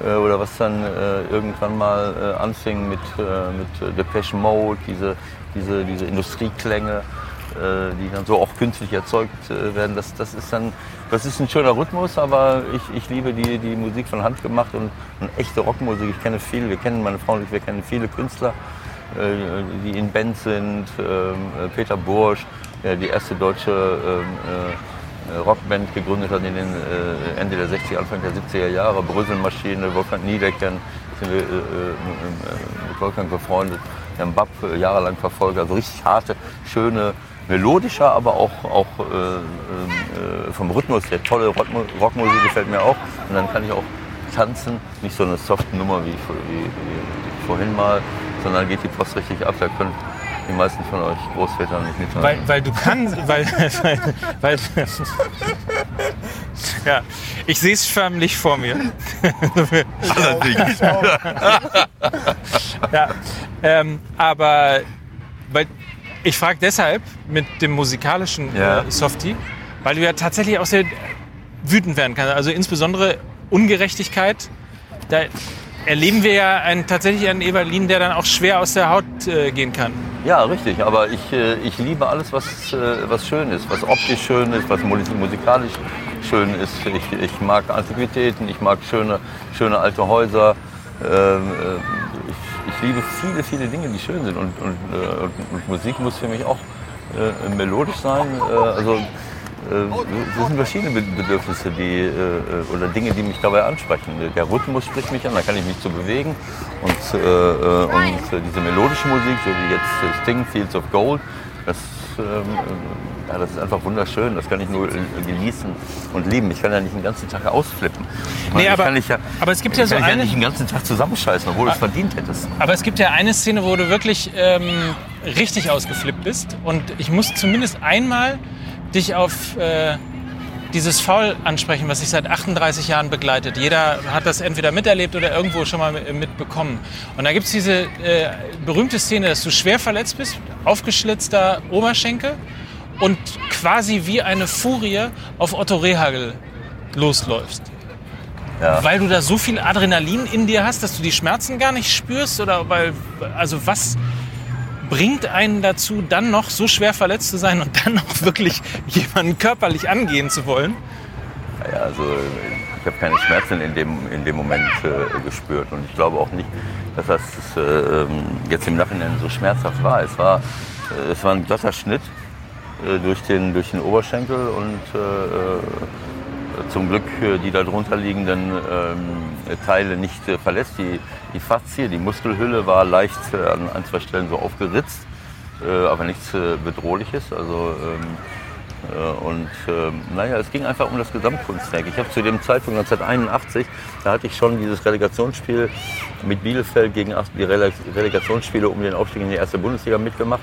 äh, oder was dann äh, irgendwann mal anfing mit, mit Depeche Mode, diese, diese, diese Industrieklänge äh, die dann so auch künstlich erzeugt äh, werden. Das, das, ist dann, das ist ein schöner Rhythmus, aber ich, ich liebe die, die Musik von Hand gemacht und, und echte Rockmusik. Ich kenne viele, wir kennen, meine Frau und ich, wir kennen viele Künstler, äh, die in Bands sind. ähm, äh, Peter Bursch, der die erste deutsche ähm, äh, Rockband gegründet hat in den äh, Ende der 60er, Anfang der 70er Jahre. Bröselmaschine, Wolfgang Niedecken, sind wir mit Wolfgang befreundet. Mbab äh, jahrelang verfolgt. Also richtig harte, schöne, melodischer, aber auch, auch äh, äh, vom Rhythmus her tolle Rockmusik gefällt mir auch. Und dann kann ich auch tanzen, nicht so eine softe Nummer wie, wie, wie vorhin mal, sondern geht die Post richtig ab. Da können die meisten von euch Großväter nicht mitmachen. Weil, weil du kannst, weil, weil, weil ja, ich sehe es förmlich vor mir. Allerdings. ja, ähm, aber weil ich frage deshalb mit dem musikalischen Ja. äh, Softie, weil du ja tatsächlich auch sehr wütend werden kannst. Also insbesondere Ungerechtigkeit. Da erleben wir ja einen, tatsächlich einen Eberlin, der dann auch schwer aus der Haut äh, gehen kann. Ja, richtig. Aber ich, äh, ich liebe alles, was, äh, was schön ist, was optisch schön ist, was musi- musikalisch schön ist. Ich, ich mag Antiquitäten, ich mag schöne, schöne alte Häuser. Ähm, äh, ich, liebe viele, viele Dinge, die schön sind. Und, und, äh, und, Musik muss für mich auch äh, melodisch sein. Äh, also äh, das sind verschiedene Be- Bedürfnisse die, äh, äh, oder Dinge, die mich dabei ansprechen. Der Rhythmus spricht mich an, da kann ich mich zu bewegen. Und, äh, äh, und äh, diese melodische Musik, so wie jetzt äh, Sting, Fields of Gold, das, ähm, äh, ja, das ist einfach wunderschön. Das kann ich nur äh, genießen und lieben. Ich kann ja nicht den ganzen Tag ausflippen. Ich Nee, ich aber- ja, aber es gibt ja ich so kann dich eine- nicht den ganzen Tag zusammenscheißen, obwohl du es verdient hättest. Aber es gibt ja eine Szene, wo du wirklich ähm, richtig ausgeflippt bist. Und ich muss zumindest einmal dich auf äh, dieses Foul ansprechen, was sich seit 38 Jahren begleitet. Jeder hat das entweder miterlebt oder irgendwo schon mal mit- mitbekommen. Und da gibt es diese äh, berühmte Szene, dass du schwer verletzt bist, aufgeschlitzter Oberschenkel und quasi wie eine Furie auf Otto Rehagel losläufst. Ja. Weil du da so viel Adrenalin in dir hast, dass du die Schmerzen gar nicht spürst? Oder weil, also was bringt einen dazu, dann noch so schwer verletzt zu sein und dann noch wirklich jemanden körperlich angehen zu wollen? Ja, also ich habe keine Schmerzen in dem, in dem Moment äh, gespürt und ich glaube auch nicht, dass das äh, ähm, jetzt im Nachhinein so schmerzhaft war. Es war, äh, es war ein glatter Schnitt durch, den, durch den Oberschenkel und äh, äh, zum Glück äh, die darunter liegenden ähm, Teile nicht äh, verletzt. Die, die Faszie, die Muskelhülle war leicht äh, an ein, zwei Stellen so aufgeritzt, äh, aber nichts äh, Bedrohliches. Also, ähm, äh, Und ähm, naja, es ging einfach um das Gesamtkunstwerk. Ich habe zu dem Zeitpunkt 1981, da hatte ich schon dieses Relegationsspiel mit Bielefeld gegen die Rele- Relegationsspiele um den Aufstieg in die erste Bundesliga mitgemacht.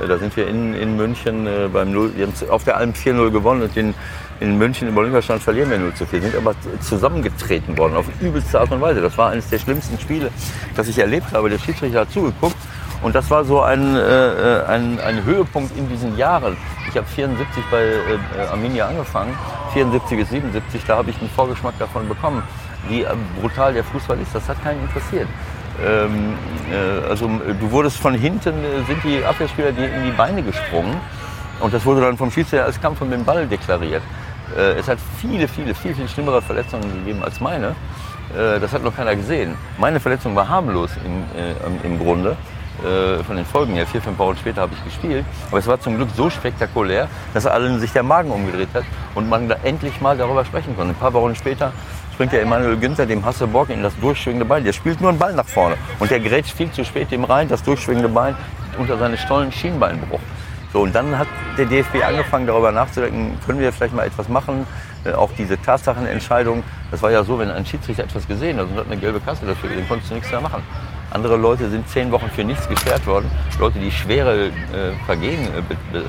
Äh, Da sind wir in, in München äh, beim 0, wir haben auf der Alm 4-0 gewonnen und in, in München im Olympiastand verlieren wir 0 zu 4. Sind aber zusammengetreten worden auf übelste Art und Weise. Das war eines der schlimmsten Spiele, das ich erlebt habe. Der Schiedsrichter hat zugeguckt und das war so ein, äh, ein, ein Höhepunkt in diesen Jahren. Ich habe 74 bei äh, Arminia angefangen, 74 bis 77, da habe ich einen Vorgeschmack davon bekommen, wie äh, brutal der Fußball ist. Das hat keinen interessiert. Ähm, äh, also äh, du wurdest von hinten, äh, sind die Abwehrspieler dir in die Beine gesprungen und das wurde dann vom Schiedsrichter als Kampf um den Ball deklariert. Äh, es hat viele, viele, viel, viel schlimmere Verletzungen gegeben als meine. Äh, das hat noch keiner gesehen. Meine Verletzung war harmlos im, äh, im Grunde. Äh, von den Folgen her, vier, fünf Wochen später habe ich gespielt. Aber es war zum Glück so spektakulär, dass allen sich der Magen umgedreht hat und man da endlich mal darüber sprechen konnte. Ein paar Wochen später springt der Emanuel Günther dem Hasselborg in das durchschwingende Bein. Der spielt nur einen Ball nach vorne und der gerät viel zu spät dem rein, das durchschwingende Bein unter seine Stollen Schienbeinbruch. So, und dann hat der DFB angefangen, darüber nachzudenken, können wir vielleicht mal etwas machen. Äh, auch diese Tatsachenentscheidung, das war ja so, wenn ein Schiedsrichter etwas gesehen hat und hat eine gelbe Kasse dafür, dann konntest du nichts mehr machen. Andere Leute sind zehn Wochen für nichts gesperrt worden. Leute, die schwere äh, Vergehen äh, äh,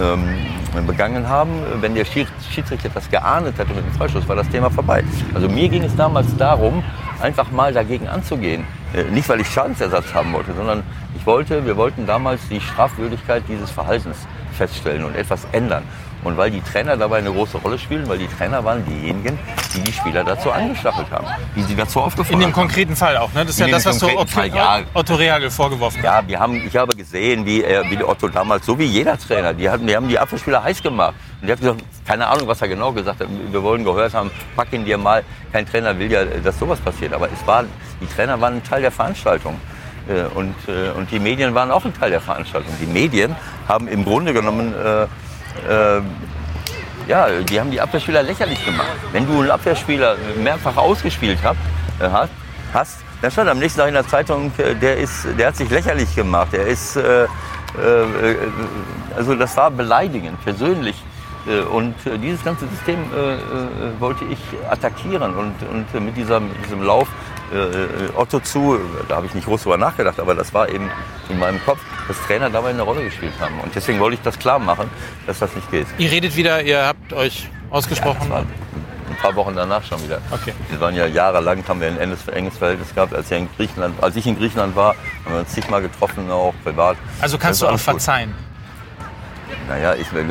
ähm, begangen haben. Wenn der Schied- Schiedsrichter das geahndet hätte mit dem Freischuss, war das Thema vorbei. Also mir ging es damals darum, einfach mal dagegen anzugehen. Äh, Nicht, weil ich Schadensersatz haben wollte, sondern ich wollte, wir wollten damals die Strafwürdigkeit dieses Verhaltens feststellen und etwas ändern. Und weil die Trainer dabei eine große Rolle spielen, weil die Trainer waren diejenigen, die die Spieler dazu angestachelt haben, die sie dazu aufgefordert In dem haben. konkreten Fall auch, ne? Das ist ja In das, dem was du Otto, Fall, ja. Otto Rehagel vorgeworfen hat. Ja, wir haben, ich habe gesehen, wie, er, wie Otto damals, so wie jeder Trainer, die, hatten, die haben die Abwehrspieler heiß gemacht. Und der hat gesagt, keine Ahnung, was er genau gesagt hat. Wir wollen gehört haben, pack ihn dir mal. Kein Trainer will ja, dass sowas passiert. Aber es war, die Trainer waren ein Teil der Veranstaltung. Äh, Und, äh, und die Medien waren auch ein Teil der Veranstaltung. Die Medien haben im Grunde genommen, äh, äh, ja, die haben die Abwehrspieler lächerlich gemacht. Wenn du einen Abwehrspieler mehrfach ausgespielt hab, äh, hast, dann stand am nächsten Tag in der Zeitung, äh, der, ist, der hat sich lächerlich gemacht. Er ist, äh, äh, also das war beleidigend, persönlich. Äh, und dieses ganze System äh, äh, wollte ich attackieren und, und mit, dieser, mit diesem Lauf Otto zu, da habe ich nicht groß drüber nachgedacht, aber das war eben in meinem Kopf, dass Trainer dabei eine Rolle gespielt haben. Und deswegen wollte ich das klar machen, dass das nicht geht. Ihr redet wieder, ihr habt euch ausgesprochen. Ja, ein paar Wochen danach schon wieder. Okay. Wir waren ja jahrelang, haben wir ein enges, Verhältnis gehabt. Als, in Griechenland, als ich in Griechenland war, haben wir uns zigmal getroffen, auch privat. Also kannst du auch verzeihen? Naja, ich, äh,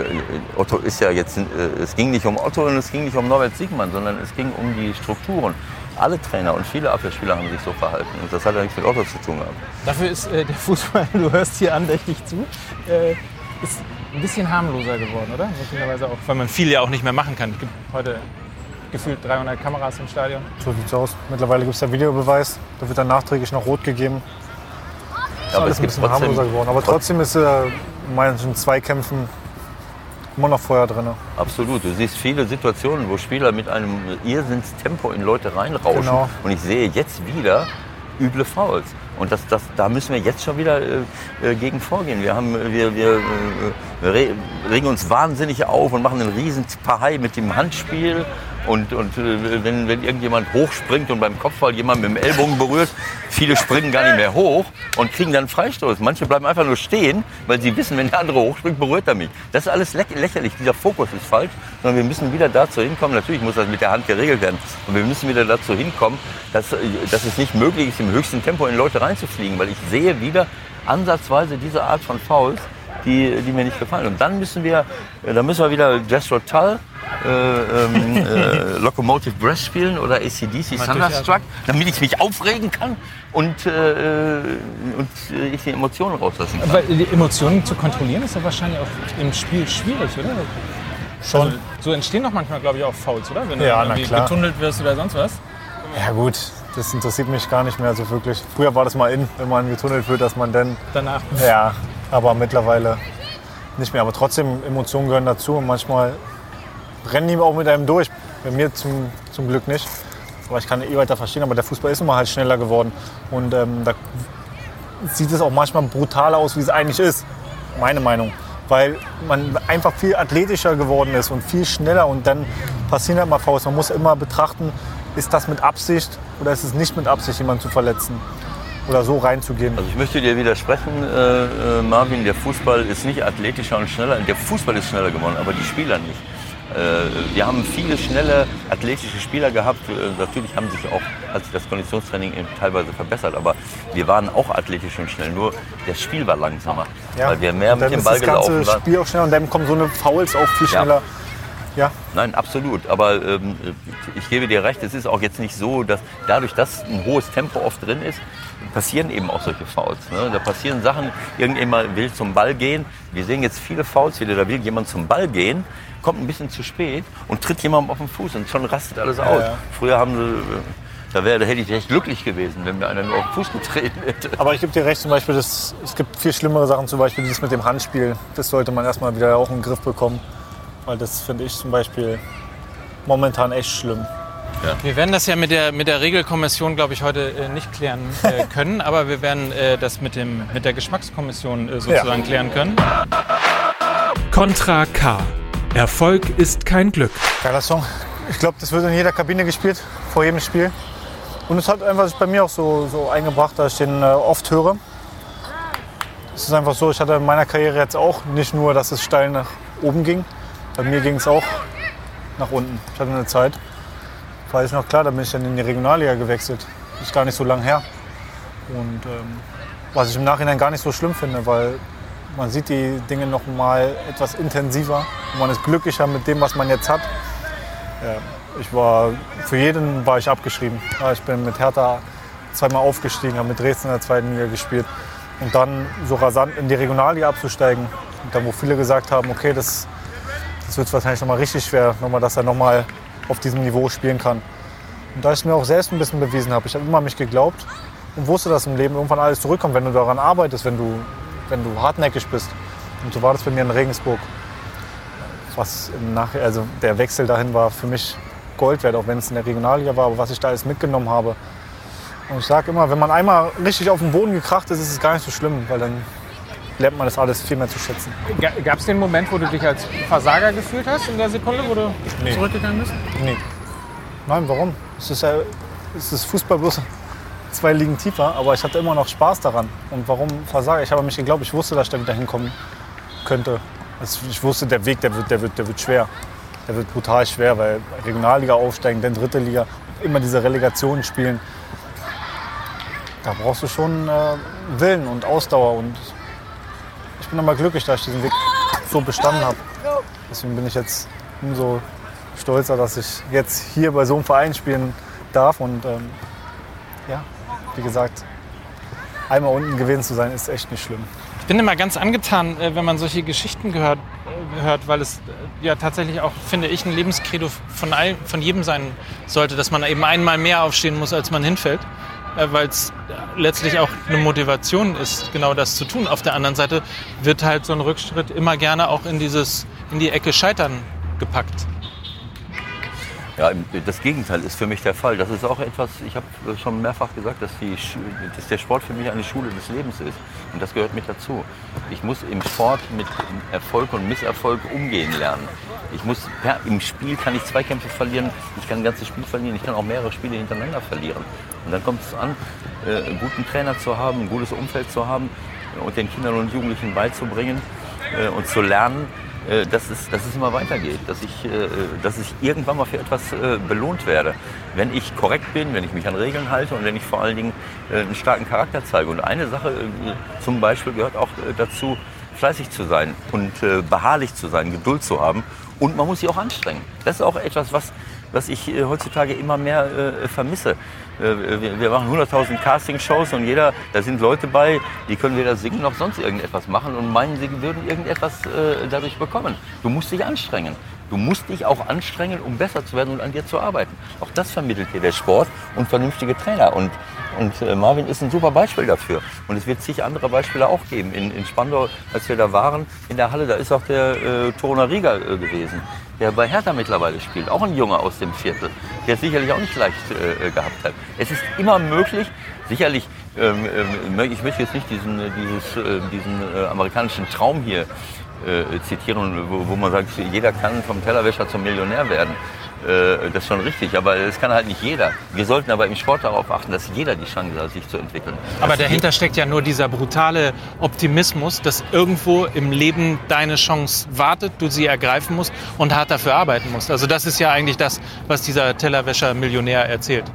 Otto ist ja jetzt, äh, es ging nicht um Otto und es ging nicht um Norbert Siegmann, sondern es ging um die Strukturen. Alle Trainer und viele Abwehrspieler haben sich so verhalten. Und das hat ja nichts mit Otto zu tun gehabt. Dafür ist äh, der Fußball, du hörst hier andächtig zu, äh, ist ein bisschen harmloser geworden, oder? Möglicherweise auch, weil man viel ja auch nicht mehr machen kann. Es gibt heute gefühlt 300 Kameras im Stadion. So sieht's aus. Mittlerweile gibt es ja Videobeweis. Da wird dann nachträglich noch rot gegeben. Ist aber es gibt ein bisschen harmloser geworden. Aber trotzdem ist äh, in manchen Zweikämpfen immer noch Feuer drin. Absolut. Du siehst viele Situationen, wo Spieler mit einem Irrsinnstempo in Leute reinrauschen. Genau. Und ich sehe jetzt wieder üble Fouls. Und das, das, da müssen wir jetzt schon wieder äh, äh gegen vorgehen. Wir, haben, wir, wir äh, regen uns wahnsinnig auf und machen einen riesen Pahai mit dem Handspiel und, und äh, wenn, wenn irgendjemand hochspringt und beim Kopfball jemand mit dem Ellbogen berührt, viele springen gar nicht mehr hoch und kriegen dann Freistoß. Manche bleiben einfach nur stehen, weil sie wissen, wenn der andere hochspringt, berührt er mich. Das ist alles lächerlich. Dieser Fokus ist falsch. Sondern wir müssen wieder dazu hinkommen, natürlich muss das mit der Hand geregelt werden, aber wir müssen wieder dazu hinkommen, dass, äh, dass es nicht möglich ist, im höchsten Tempo in Leute reinzufliegen. Weil ich sehe wieder ansatzweise diese Art von Fouls, die, die mir nicht gefallen. Und dann müssen wir, äh, dann müssen wir wieder Jess Rotal, äh, ähm, äh, Locomotive Breath spielen oder ACDC Thunderstruck, damit ich mich aufregen kann und, äh, und ich die Emotionen rauslassen kann. Aber die Emotionen zu kontrollieren ist ja wahrscheinlich auch im Spiel schwierig, oder? Schon. Also, so entstehen doch manchmal, glaube ich, auch Fouls, oder? Wenn ja, du getunnelt wirst oder sonst was. Ja gut, das interessiert mich gar nicht mehr so wirklich. Früher war das mal in, wenn man getunnelt wird, dass man dann... Danach. Ja, aber mittlerweile nicht mehr. Aber trotzdem, Emotionen gehören dazu und manchmal rennen die auch mit einem durch. Bei mir zum, zum Glück nicht. Aber ich kann eh weiter verstehen, aber der Fußball ist immer halt schneller geworden. Und ähm, da sieht es auch manchmal brutaler aus, wie es eigentlich ist. Meine Meinung. Weil man einfach viel athletischer geworden ist und viel schneller und dann passieren halt mal Faust. Man muss immer betrachten, ist das mit Absicht oder ist es nicht mit Absicht, jemanden zu verletzen oder so reinzugehen. Also ich möchte dir widersprechen, äh, äh, Marvin, der Fußball ist nicht athletischer und schneller. Der Fußball ist schneller geworden, aber die Spieler nicht. Äh, wir haben viele schnelle athletische Spieler gehabt. Äh, natürlich haben sich auch, hat sich das Konditionstraining teilweise verbessert, aber wir waren auch athletisch und schnell. Nur das Spiel war langsamer, ja. weil wir mehr mit dem Ball gelaufen waren. Das Spiel auch schneller und dann kommen so eine Fouls auch viel schneller. Ja. Ja. Nein, absolut. Aber ähm, ich gebe dir recht, es ist auch jetzt nicht so, dass dadurch, dass ein hohes Tempo oft drin ist, passieren eben auch solche Fouls. Ne? Da passieren Sachen, irgendjemand will zum Ball gehen. Wir sehen jetzt viele Fouls wieder, da will jemand zum Ball gehen, kommt ein bisschen zu spät und tritt jemandem auf den Fuß und schon rastet alles aus. Ja, ja. Früher haben sie da, wär, da hätte ich echt glücklich gewesen, wenn mir einer nur auf den Fuß getreten hätte. Aber ich gebe dir recht, zum Beispiel, das, es gibt viel schlimmere Sachen, zum Beispiel dieses mit dem Handspiel. Das sollte man erstmal wieder auch in den Griff bekommen. Weil das finde ich zum Beispiel momentan echt schlimm. Ja. Wir werden das ja mit der, mit der Regelkommission, glaube ich, heute äh, nicht klären äh, können, aber wir werden äh, das mit, dem, mit der Geschmackskommission äh, sozusagen ja. klären können. Contra K. Erfolg ist kein Glück. Geiler Song. Ich glaube, das wird in jeder Kabine gespielt, vor jedem Spiel. Und es hat einfach sich bei mir auch so, so eingebracht, dass ich den äh, oft höre. Es ist einfach so, ich hatte in meiner Karriere jetzt auch nicht nur, dass es steil nach oben ging, bei mir ging es auch nach unten. Ich hatte eine Zeit, war ich noch klar, da bin ich dann in die Regionalliga gewechselt. Ist gar nicht so lang her. Und ähm, was ich im Nachhinein gar nicht so schlimm finde, weil man sieht die Dinge noch mal etwas intensiver und man ist glücklicher mit dem, was man jetzt hat. Ja, ich war, für jeden war ich abgeschrieben. Ja, ich bin mit Hertha zweimal aufgestiegen, habe mit Dresden in der zweiten Liga gespielt. Und dann so rasant in die Regionalliga abzusteigen. Und dann, wo viele gesagt haben, okay, das das wird wahrscheinlich noch mal richtig schwer, noch mal, dass er noch mal auf diesem Niveau spielen kann. Und da ich mir auch selbst ein bisschen bewiesen habe, ich habe immer an mich geglaubt und wusste, dass im Leben irgendwann alles zurückkommt, wenn du daran arbeitest, wenn du, wenn du hartnäckig bist. Und so war das bei mir in Regensburg. Was nachher, also der Wechsel dahin war für mich Gold wert, auch wenn es in der Regionalliga war, aber was ich da alles mitgenommen habe. Und ich sage immer, wenn man einmal richtig auf den Boden gekracht ist, ist es gar nicht so schlimm, weil dann lernt man das alles viel mehr zu schätzen. Gab es den Moment, wo du dich als Versager gefühlt hast in der Sekunde, wo du Nee. zurückgegangen bist? Nee. Nein, warum? Es ist, ja, es ist Fußball bloß zwei Ligen tiefer, aber ich hatte immer noch Spaß daran. Und warum versage ich? Habe mich geglaubt, ich wusste, dass ich da wieder hinkommen könnte. Also ich wusste, der Weg, der wird, der, wird, der wird schwer. Der wird brutal schwer, weil Regionalliga aufsteigen, dann dritte Liga, immer diese Relegationen spielen. Da brauchst du schon äh, Willen und Ausdauer. Und ich bin aber glücklich, dass ich diesen Weg so bestanden habe. Deswegen bin ich jetzt umso stolzer, dass ich jetzt hier bei so einem Verein spielen darf. Und ähm, ja, wie gesagt, einmal unten gewesen zu sein, ist echt nicht schlimm. Ich bin immer ganz angetan, äh, wenn man solche Geschichten gehört, äh, hört, weil es äh, ja tatsächlich auch, finde ich, ein Lebenskredo von, all, von jedem sein sollte, dass man eben einmal mehr aufstehen muss, als man hinfällt. Äh, Weil es letztlich auch eine Motivation ist, genau das zu tun. Auf der anderen Seite wird halt so ein Rückschritt immer gerne auch in, dieses, in die Ecke Scheitern gepackt. Ja, das Gegenteil ist für mich der Fall. Das ist auch etwas, ich habe schon mehrfach gesagt, dass, die, dass der Sport für mich eine Schule des Lebens ist. Und das gehört mit dazu. Ich muss im Sport mit Erfolg und Misserfolg umgehen lernen. Ich muss, Im Spiel kann ich Zweikämpfe verlieren, ich kann ein ganzes Spiel verlieren, ich kann auch mehrere Spiele hintereinander verlieren. Und dann kommt es an, äh, einen guten Trainer zu haben, ein gutes Umfeld zu haben und den Kindern und Jugendlichen beizubringen äh, und zu lernen, äh, dass, es, dass es immer weitergeht, dass ich, äh, dass ich irgendwann mal für etwas äh, belohnt werde. Wenn ich korrekt bin, wenn ich mich an Regeln halte und wenn ich vor allen Dingen einen starken Charakter zeige. Und eine Sache zum Beispiel gehört auch dazu, fleißig zu sein und beharrlich zu sein, Geduld zu haben. Und man muss sich auch anstrengen. Das ist auch etwas, was, was ich äh, heutzutage immer mehr äh, vermisse. Äh, wir, wir machen 100.000 Castingshows und jeder, da sind Leute bei, die können weder singen noch sonst irgendetwas machen und meinen, sie würden irgendetwas äh, dadurch bekommen. Du musst dich anstrengen. Du musst dich auch anstrengen, um besser zu werden und an dir zu arbeiten. Auch das vermittelt dir der Sport und vernünftige Trainer. Und, und äh, Marvin ist ein super Beispiel dafür. Und es wird zig andere Beispiele auch geben. In, in Spandau, als wir da waren, in der Halle, da ist auch der äh, Turner Rieger äh, gewesen, der bei Hertha mittlerweile spielt. Auch ein Junge aus dem Viertel, der es sicherlich auch nicht leicht äh, gehabt hat. Es ist immer möglich, sicherlich, ähm, ähm, ich möchte jetzt nicht diesen, äh, dieses, äh, diesen äh, amerikanischen Traum hier äh, zitieren, wo, wo man sagt, jeder kann vom Tellerwäscher zum Millionär werden. Äh, das ist schon richtig, aber das kann halt nicht jeder. Wir sollten aber im Sport darauf achten, dass jeder die Chance hat, sich zu entwickeln. Aber Das dahinter steckt ja nur dieser brutale Optimismus, dass irgendwo im Leben deine Chance wartet, du sie ergreifen musst und hart dafür arbeiten musst. Also das ist ja eigentlich das, was dieser Tellerwäscher Millionär erzählt.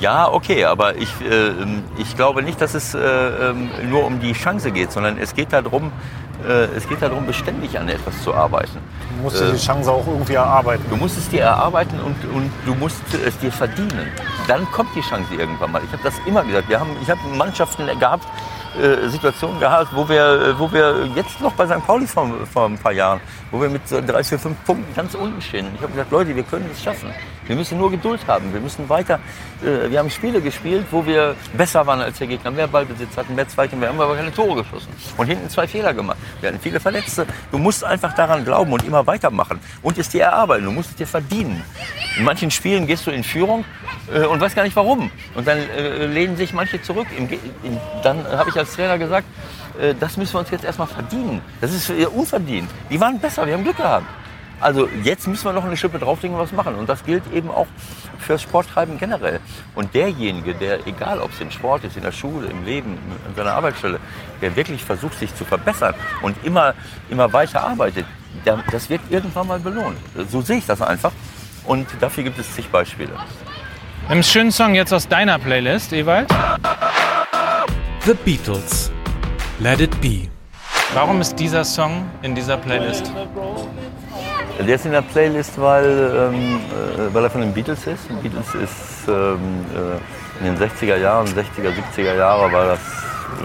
Ja, okay, aber ich, äh, ich glaube nicht, dass es äh, ähm, nur um die Chance geht, sondern es geht darum, äh, es geht darum, beständig an etwas zu arbeiten. Du musst dir die Chance auch irgendwie erarbeiten. Du musst es dir erarbeiten und, und du musst es dir verdienen. Dann kommt die Chance irgendwann mal. Ich habe das immer gesagt. Wir haben, ich habe Mannschaften gehabt, äh, Situationen gehabt, wo wir, äh, wo wir jetzt noch bei St. Pauli vor, vor ein paar Jahren, wo wir mit so drei, vier, fünf Punkten ganz unten stehen. Ich habe gesagt, Leute, wir können es schaffen. Wir müssen nur Geduld haben. Wir müssen weiter. Äh, wir haben Spiele gespielt, wo wir besser waren als der Gegner, mehr Ballbesitz hatten, mehr Zweikampf. Wir haben aber keine Tore geschossen und hinten zwei Fehler gemacht. Wir hatten viele Verletzte. Du musst einfach daran glauben und immer weitermachen und es dir erarbeiten. Du musst es dir verdienen. In manchen Spielen gehst du in Führung äh, und weißt gar nicht warum. Und dann äh, lehnen sich manche zurück. Dann habe ich als Trainer gesagt, das müssen wir uns jetzt erstmal verdienen. Das ist unverdient. Die waren besser, wir haben Glück gehabt. Also jetzt müssen wir noch eine Schippe drauflegen und was machen. Und das gilt eben auch fürs Sporttreiben generell. Und derjenige, der, egal ob es im Sport ist, in der Schule, im Leben, an seiner Arbeitsstelle, der wirklich versucht, sich zu verbessern und immer, immer weiter arbeitet, der, das wird irgendwann mal belohnt. So sehe ich das einfach. Und dafür gibt es zig Beispiele. Wir haben einen schönen Song jetzt aus deiner Playlist, Ewald. The Beatles. Let It Be. Warum ist dieser Song in dieser Playlist? Der ist in der Playlist, weil, ähm, äh, weil er von den Beatles ist. Die Beatles ist ähm, äh, in den 60er Jahren, 60er, 70er Jahre war das,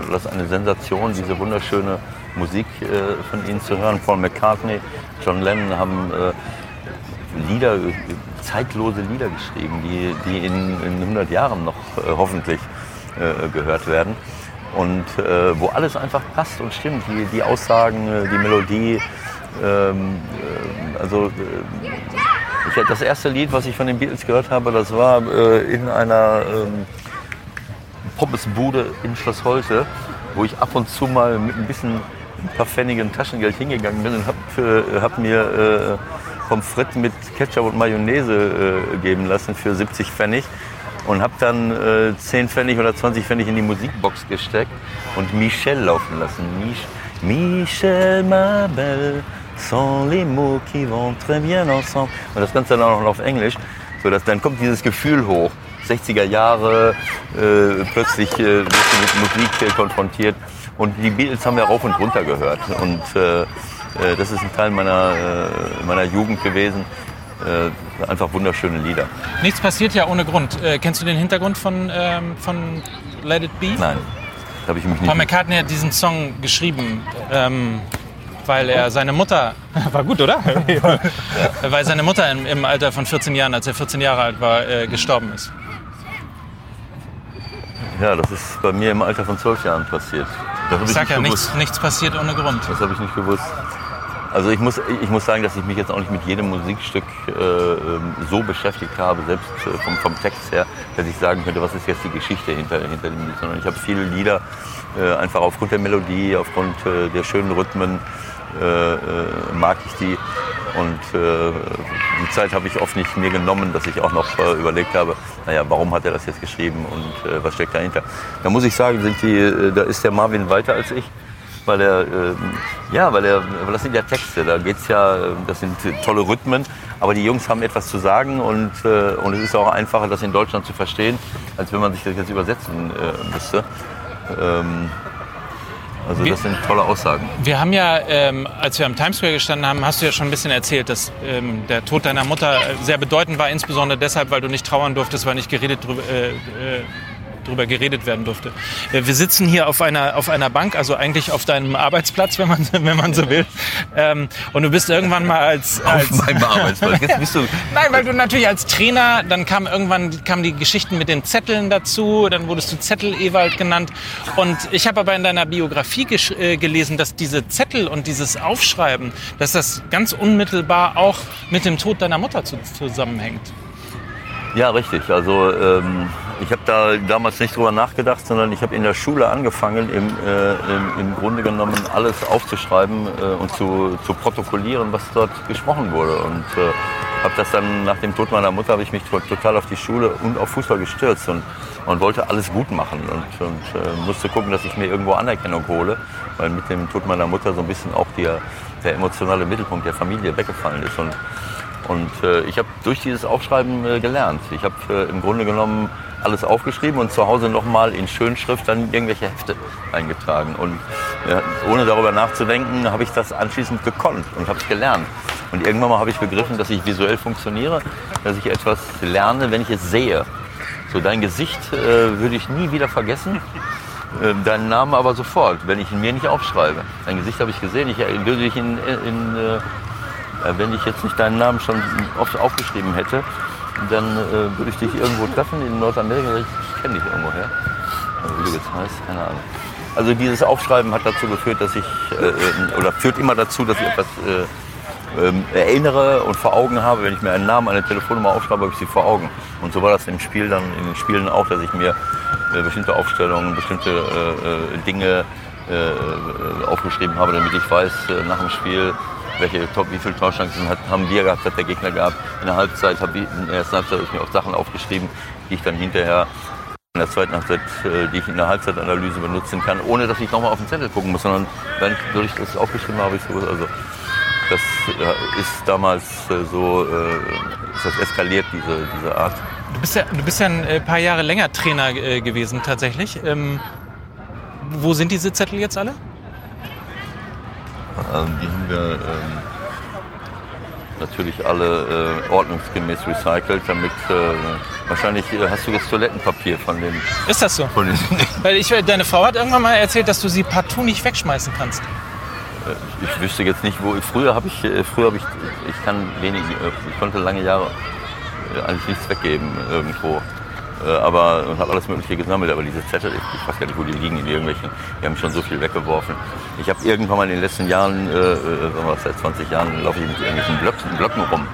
das eine Sensation, diese wunderschöne Musik äh, von ihnen zu hören. Paul McCartney, John Lennon haben äh, Lieder, zeitlose Lieder geschrieben, die, die in, in 100 Jahren noch äh, hoffentlich äh, gehört werden. Und äh, wo alles einfach passt und stimmt. Die, die Aussagen, die Melodie. Ähm, äh, also äh, ich, das erste Lied, was ich von den Beatles gehört habe, das war äh, in einer ähm, Pommesbude in Schloss Holte, wo ich ab und zu mal mit ein bisschen ein paar Pfennigen Taschengeld hingegangen bin und habe hab mir äh, Pommes frites mit Ketchup und Mayonnaise äh, geben lassen für 70 Pfennig und habe dann äh, 10 Pfennig oder 20 Pfennig in die Musikbox gesteckt und Michel laufen lassen. Mich Michel, ma belle, sont les mots qui vont très bien ensemble. Und das Ganze dann auch noch auf Englisch, so dass dann kommt dieses Gefühl hoch. 60er Jahre, äh, plötzlich äh, wirst du mit Musik äh, konfrontiert. Und die Beatles haben wir rauf und runter gehört. Und äh, äh, das ist ein Teil meiner, äh, meiner Jugend gewesen. Äh, einfach wunderschöne Lieder. Nichts passiert ja ohne Grund. Kennst du den Hintergrund von, ähm, von Let It Be? Nein, habe ich mich nicht. Paul McCartney hat diesen Song geschrieben. Ähm, weil er seine Mutter, war gut, oder? ja. Weil seine Mutter im, im, Alter von 14 Jahren, als er 14 Jahre alt war, äh, gestorben ist. Ja, das ist bei mir im Alter von 12 Jahren passiert. Das ich sag ja, nichts, nichts passiert ohne Grund. Das habe ich nicht gewusst. Also ich muss, ich muss sagen, dass ich mich jetzt auch nicht mit jedem Musikstück äh, ähm, so beschäftigt habe, selbst äh, vom, vom, Text her, dass ich sagen könnte, was ist jetzt die Geschichte hinter, hinter dem Lied. Sondern ich habe viele Lieder äh, einfach aufgrund der Melodie, aufgrund äh, der schönen Rhythmen äh, äh, mag ich die. Und die Zeit habe ich oft nicht mir genommen, dass ich auch noch überlegt habe, naja, warum hat er das jetzt geschrieben und was steckt dahinter. Da muss ich sagen, die, da ist der Marvin weiter als ich weil er, äh, ja, weil er, weil das sind ja Texte, da geht's ja, das sind tolle Rhythmen, aber die Jungs haben etwas zu sagen und, äh, und es ist auch einfacher, das in Deutschland zu verstehen, als wenn man sich das jetzt übersetzen äh, müsste. Ähm, also das sind tolle Aussagen. Wir haben ja, ähm, als wir am Times Square gestanden haben, hast du ja schon ein bisschen erzählt, dass ähm, der Tod deiner Mutter sehr bedeutend war, insbesondere deshalb, weil du nicht trauern durftest, weil nicht geredet drüber, äh, äh, drüber geredet werden durfte. Wir sitzen hier auf einer, auf einer Bank, also eigentlich auf deinem Arbeitsplatz, wenn man, wenn man so will. Ähm, und du bist irgendwann mal als... als auf meinem Arbeitsplatz? Jetzt bist du Nein, weil du natürlich als Trainer, dann kam irgendwann kamen die Geschichten mit den Zetteln dazu, dann wurdest du Zettel-Ewald genannt. Und ich habe aber in deiner Biografie äh, gelesen, dass diese Zettel und dieses Aufschreiben, dass das ganz unmittelbar auch mit dem Tod deiner Mutter zusammenhängt. Ja, richtig. Also ähm, ich habe da damals nicht drüber nachgedacht, sondern ich habe in der Schule angefangen, im, äh, im, im, Grunde genommen alles aufzuschreiben äh, und zu, zu protokollieren, was dort gesprochen wurde. Und äh, habe das dann nach dem Tod meiner Mutter habe ich mich total auf die Schule und auf Fußball gestürzt und, und wollte alles gut machen und, und äh, musste gucken, dass ich mir irgendwo Anerkennung hole, weil mit dem Tod meiner Mutter so ein bisschen auch der, der emotionale Mittelpunkt der Familie weggefallen ist. Und und äh, ich habe durch dieses Aufschreiben äh, gelernt. Ich habe äh, im Grunde genommen alles aufgeschrieben und zu Hause nochmal in Schönschrift dann irgendwelche Hefte eingetragen. Und ohne darüber nachzudenken, habe ich das anschließend gekonnt und habe es gelernt. Und irgendwann mal habe ich begriffen, dass ich visuell funktioniere, dass ich etwas lerne, wenn ich es sehe. So dein Gesicht äh, würde ich nie wieder vergessen, äh, deinen Namen aber sofort, wenn ich ihn mir nicht aufschreibe. Dein Gesicht habe ich gesehen, ich äh, würde dich in, in, in äh, wenn ich jetzt nicht deinen Namen schon oft aufgeschrieben hätte, dann äh, würde ich dich irgendwo treffen in Nordamerika. Ich kenne dich irgendwo her. Also, wie du jetzt heißt, keine Ahnung. Also dieses Aufschreiben hat dazu geführt, dass ich, äh, äh oder führt immer dazu, dass ich etwas äh, ähm, erinnere und vor Augen habe. Wenn ich mir einen Namen, eine Telefonnummer aufschreibe, habe ich sie vor Augen. Und so war das im Spiel dann, in den Spielen auch, dass ich mir äh, bestimmte Aufstellungen, bestimmte äh, Dinge aufgeschrieben habe, damit ich weiß, nach dem Spiel, welche Top, wie viele Torchancen haben wir gehabt, hat der Gegner gehabt. In der Halbzeit habe ich, in der ersten Halbzeit habe ich mir auch Sachen aufgeschrieben, die ich dann hinterher in der zweiten Halbzeit, äh, die ich in der Halbzeitanalyse benutzen kann, ohne dass ich nochmal auf den Zettel gucken muss, sondern wenn ich das aufgeschrieben habe, ich so, also das ist damals äh, so, äh, ist das eskaliert, diese, diese Art. Du bist ja, du bist ja ein paar Jahre länger Trainer gewesen tatsächlich. Ähm, wo sind diese Zettel jetzt alle? Ähm, die haben wir ähm, natürlich alle äh, ordnungsgemäß recycelt, damit äh, wahrscheinlich äh, hast du das Toilettenpapier von den. Ist das so? Den, Weil ich, deine Frau hat irgendwann mal erzählt, dass du sie partout nicht wegschmeißen kannst. Äh, ich wüsste jetzt nicht, wo. Früher habe ich, äh, früher habe ich, ich kann wenig, äh, ich konnte lange Jahre eigentlich nichts weggeben irgendwo. Äh, aber und habe alles Mögliche gesammelt. Aber diese Zettel, ich, weiß gar nicht, wo die liegen, in irgendwelchen, die haben schon so viel weggeworfen. Ich habe irgendwann mal in den letzten Jahren, äh, äh seit 20 Jahren, laufe ich mit irgendwelchen Blöcken, Blöcken rum.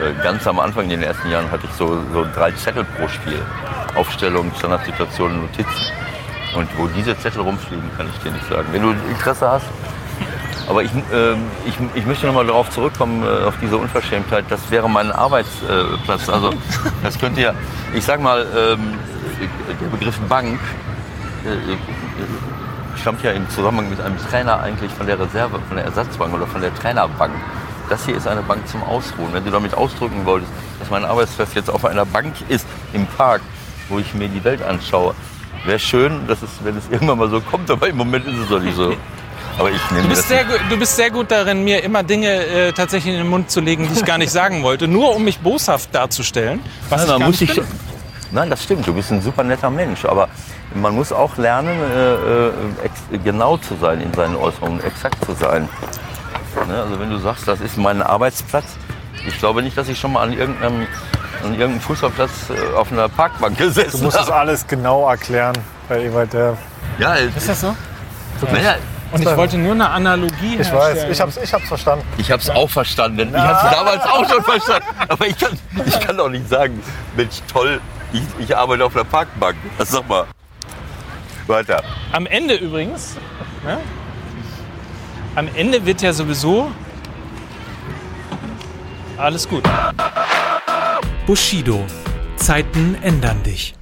Äh, ganz am Anfang in den ersten Jahren hatte ich so, so drei Zettel pro Spiel. Aufstellungen, Standardsituationen, Notizen. Und wo diese Zettel rumfliegen, kann ich dir nicht sagen. Wenn du Interesse hast, aber ich, äh, ich, ich möchte nochmal darauf zurückkommen, äh, auf diese Unverschämtheit. Das wäre mein Arbeitsplatz. Also das könnte ja, ich sag mal, ähm, der Begriff Bank äh, äh, stammt ja im Zusammenhang mit einem Trainer eigentlich von der Reserve, von der Ersatzbank oder von der Trainerbank. Das hier ist eine Bank zum Ausruhen. Wenn du damit ausdrücken wolltest, dass mein Arbeitsplatz jetzt auf einer Bank ist im Park, wo ich mir die Welt anschaue, wäre schön, dass es, wenn es irgendwann mal so kommt, aber im Moment ist es doch nicht so. Aber ich nehme Du bist, das sehr, du bist sehr gut darin, mir immer Dinge äh, tatsächlich in den Mund zu legen, die ich gar nicht sagen wollte, nur um mich boshaft darzustellen. Was Nein, ich muss bin. nein, das stimmt. Du bist ein super netter Mensch. Aber man muss auch lernen, äh, äh, ex- genau zu sein in seinen Äußerungen, exakt zu sein. Ne? Also wenn du sagst, das ist mein Arbeitsplatz, ich glaube nicht, dass ich schon mal an irgendeinem, an irgendeinem Fußballplatz äh, auf einer Parkbank Du gesessen musst das habe. alles genau erklären bei Ewald. Der, Ja, Ist das so? naja, Und ich wollte nur eine Analogie ich herstellen. weiß, ich hab's, ich hab's verstanden. ich habe es auch verstanden. Ich habe es damals auch schon verstanden. Aber ich kann, ich kann doch nicht sagen, Mensch, toll, ich, ich arbeite auf einer Parkbank. Das sag mal. Weiter. Am Ende übrigens, ne? am Ende wird ja sowieso alles gut. Bushido. Zeiten ändern dich.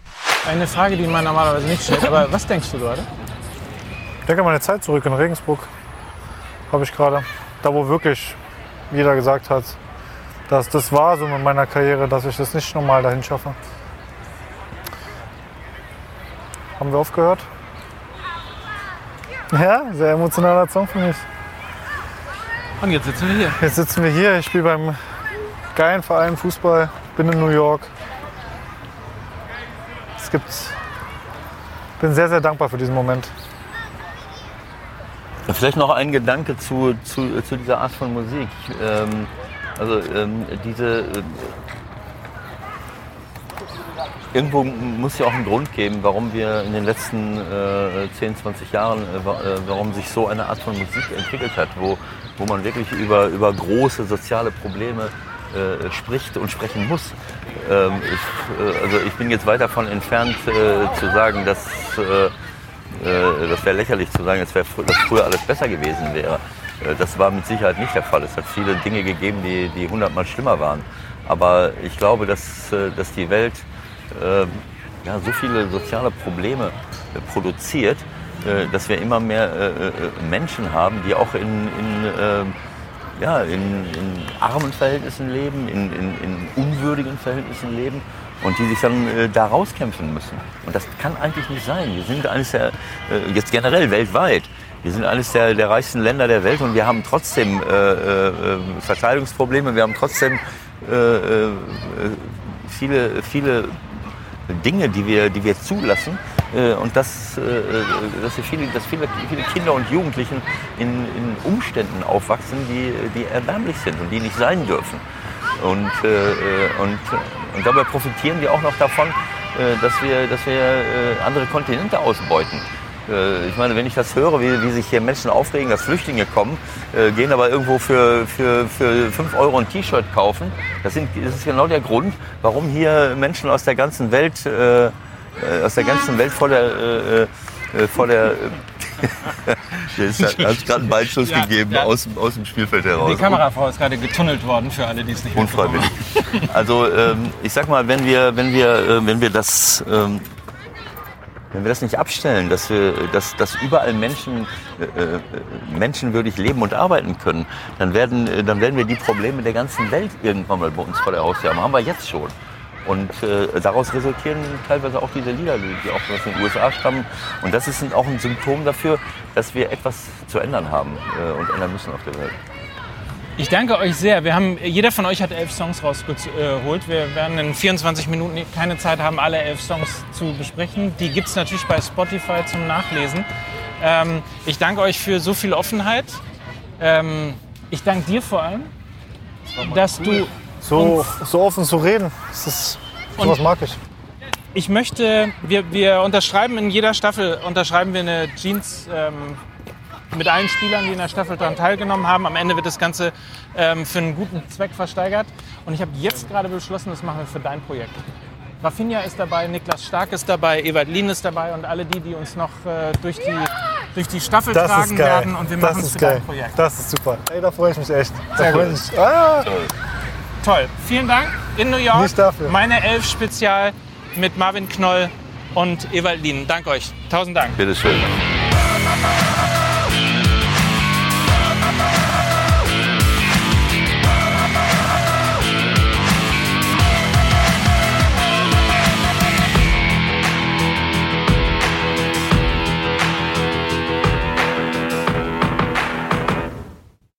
Eine Frage, die man normalerweise nicht stellt, aber was denkst du gerade? Ich denke an meine Zeit zurück in Regensburg. Habe ich gerade. Da, wo wirklich jeder gesagt hat, dass das war so mit meiner Karriere, dass ich das nicht normal dahin schaffe. Haben wir aufgehört? Ja, sehr emotionaler Song für mich. Und jetzt sitzen wir hier. Jetzt sitzen wir hier, ich spiele beim geilen Verein Fußball, bin in New York. Es gibt. bin sehr, sehr dankbar für diesen Moment. Vielleicht noch ein Gedanke zu, zu, zu dieser Art von Musik. Ähm, also ähm, diese äh, irgendwo muss ja auch einen Grund geben, warum wir in den letzten äh, 10, 20 Jahren, äh, äh, warum sich so eine Art von Musik entwickelt hat, wo, wo man wirklich über, über große soziale Probleme äh, spricht und sprechen muss. Ähm, ich, äh, also ich bin jetzt weit davon entfernt äh, zu sagen, dass äh, das wäre lächerlich zu sagen, dass, früher alles besser gewesen wäre. Äh, Das war mit Sicherheit nicht der Fall. Es hat viele Dinge gegeben, die, die hundertmal schlimmer waren. Aber ich glaube, dass, äh, dass die Welt äh, ja, so viele soziale Probleme produziert, dass wir immer mehr Menschen haben, die auch in, in, äh, ja, in, in armen Verhältnissen leben, in, in, in unwürdigen Verhältnissen leben und die sich dann äh, da rauskämpfen müssen. Und das kann eigentlich nicht sein. Wir sind eines der, äh, jetzt generell weltweit, wir sind eines der, der reichsten Länder der Welt und wir haben trotzdem äh, äh, äh, Verteilungsprobleme, wir haben trotzdem äh, äh, viele, viele Dinge, die wir, die wir zulassen äh, und dass, äh, dass, wir viele, dass viele, viele Kinder und Jugendlichen in, in Umständen aufwachsen, die, die erbärmlich sind und die nicht sein dürfen. Und, und, und dabei profitieren wir auch noch davon, äh, dass wir, dass wir äh, andere Kontinente ausbeuten. Äh, Ich meine, wenn ich das höre, wie, wie sich hier Menschen aufregen, dass Flüchtlinge kommen, äh, gehen aber irgendwo für, für, für 5 Euro ein T-Shirt kaufen, das, sind, das ist genau der Grund, warum hier Menschen aus der ganzen Welt, äh, aus der ganzen Welt vor der, äh, vor der Jetzt hat es gerade einen Beinschuss Ja, gegeben ja. Aus, dem- aus dem Spielfeld heraus. Die Kamerafrau ist gerade getunnelt worden, für alle, die es nicht mitbekommen Unfreiwillig. Also ähm, ich sag mal, wenn wir, wenn wir, äh, wenn wir das, ähm, wenn wir das nicht abstellen, dass wir, dass, dass überall Menschen äh, äh, menschenwürdig leben und arbeiten können, dann werden, äh, dann werden wir die Probleme der ganzen Welt irgendwann mal bei uns vor der Haustür haben. Haben wir jetzt schon. Und äh, daraus resultieren teilweise auch diese Lieder, die, auch aus den USA stammen. Und das ist auch ein Symptom dafür, dass wir etwas zu ändern haben äh, und ändern müssen auf der Welt. Ich danke euch sehr. Wir haben, jeder von euch hat elf Songs rausgeholt. Wir werden in 24 Minuten keine Zeit haben, alle elf Songs zu besprechen. Die gibt es natürlich bei Spotify zum Nachlesen. Ähm, ich danke euch für so viel Offenheit. Ähm, ich danke dir vor allem, dass du so, so offen zu reden. Das ist, sowas mag ich. Ich möchte, wir, wir unterschreiben in jeder Staffel, unterschreiben wir eine Jeans ähm, mit allen Spielern, die in der Staffel daran teilgenommen haben. Am Ende wird das Ganze ähm, für einen guten Zweck versteigert. Und ich habe jetzt gerade beschlossen, das machen wir für dein Projekt. Rafinha ist dabei, Niklas Stark ist dabei, Ewald Lien ist dabei und alle die, die uns noch äh, durch, die, durch die Staffel das tragen werden. Und wir machen es für geil. dein Projekt. Das ist super. Ey, da freue ich mich echt. Da freue ich mich. Ah! Toll. Vielen Dank in New York. Nicht dafür. Meine Elf Spezial mit Marvin Knoll und Ewald Lien. Dank euch. Tausend Dank. Bitteschön.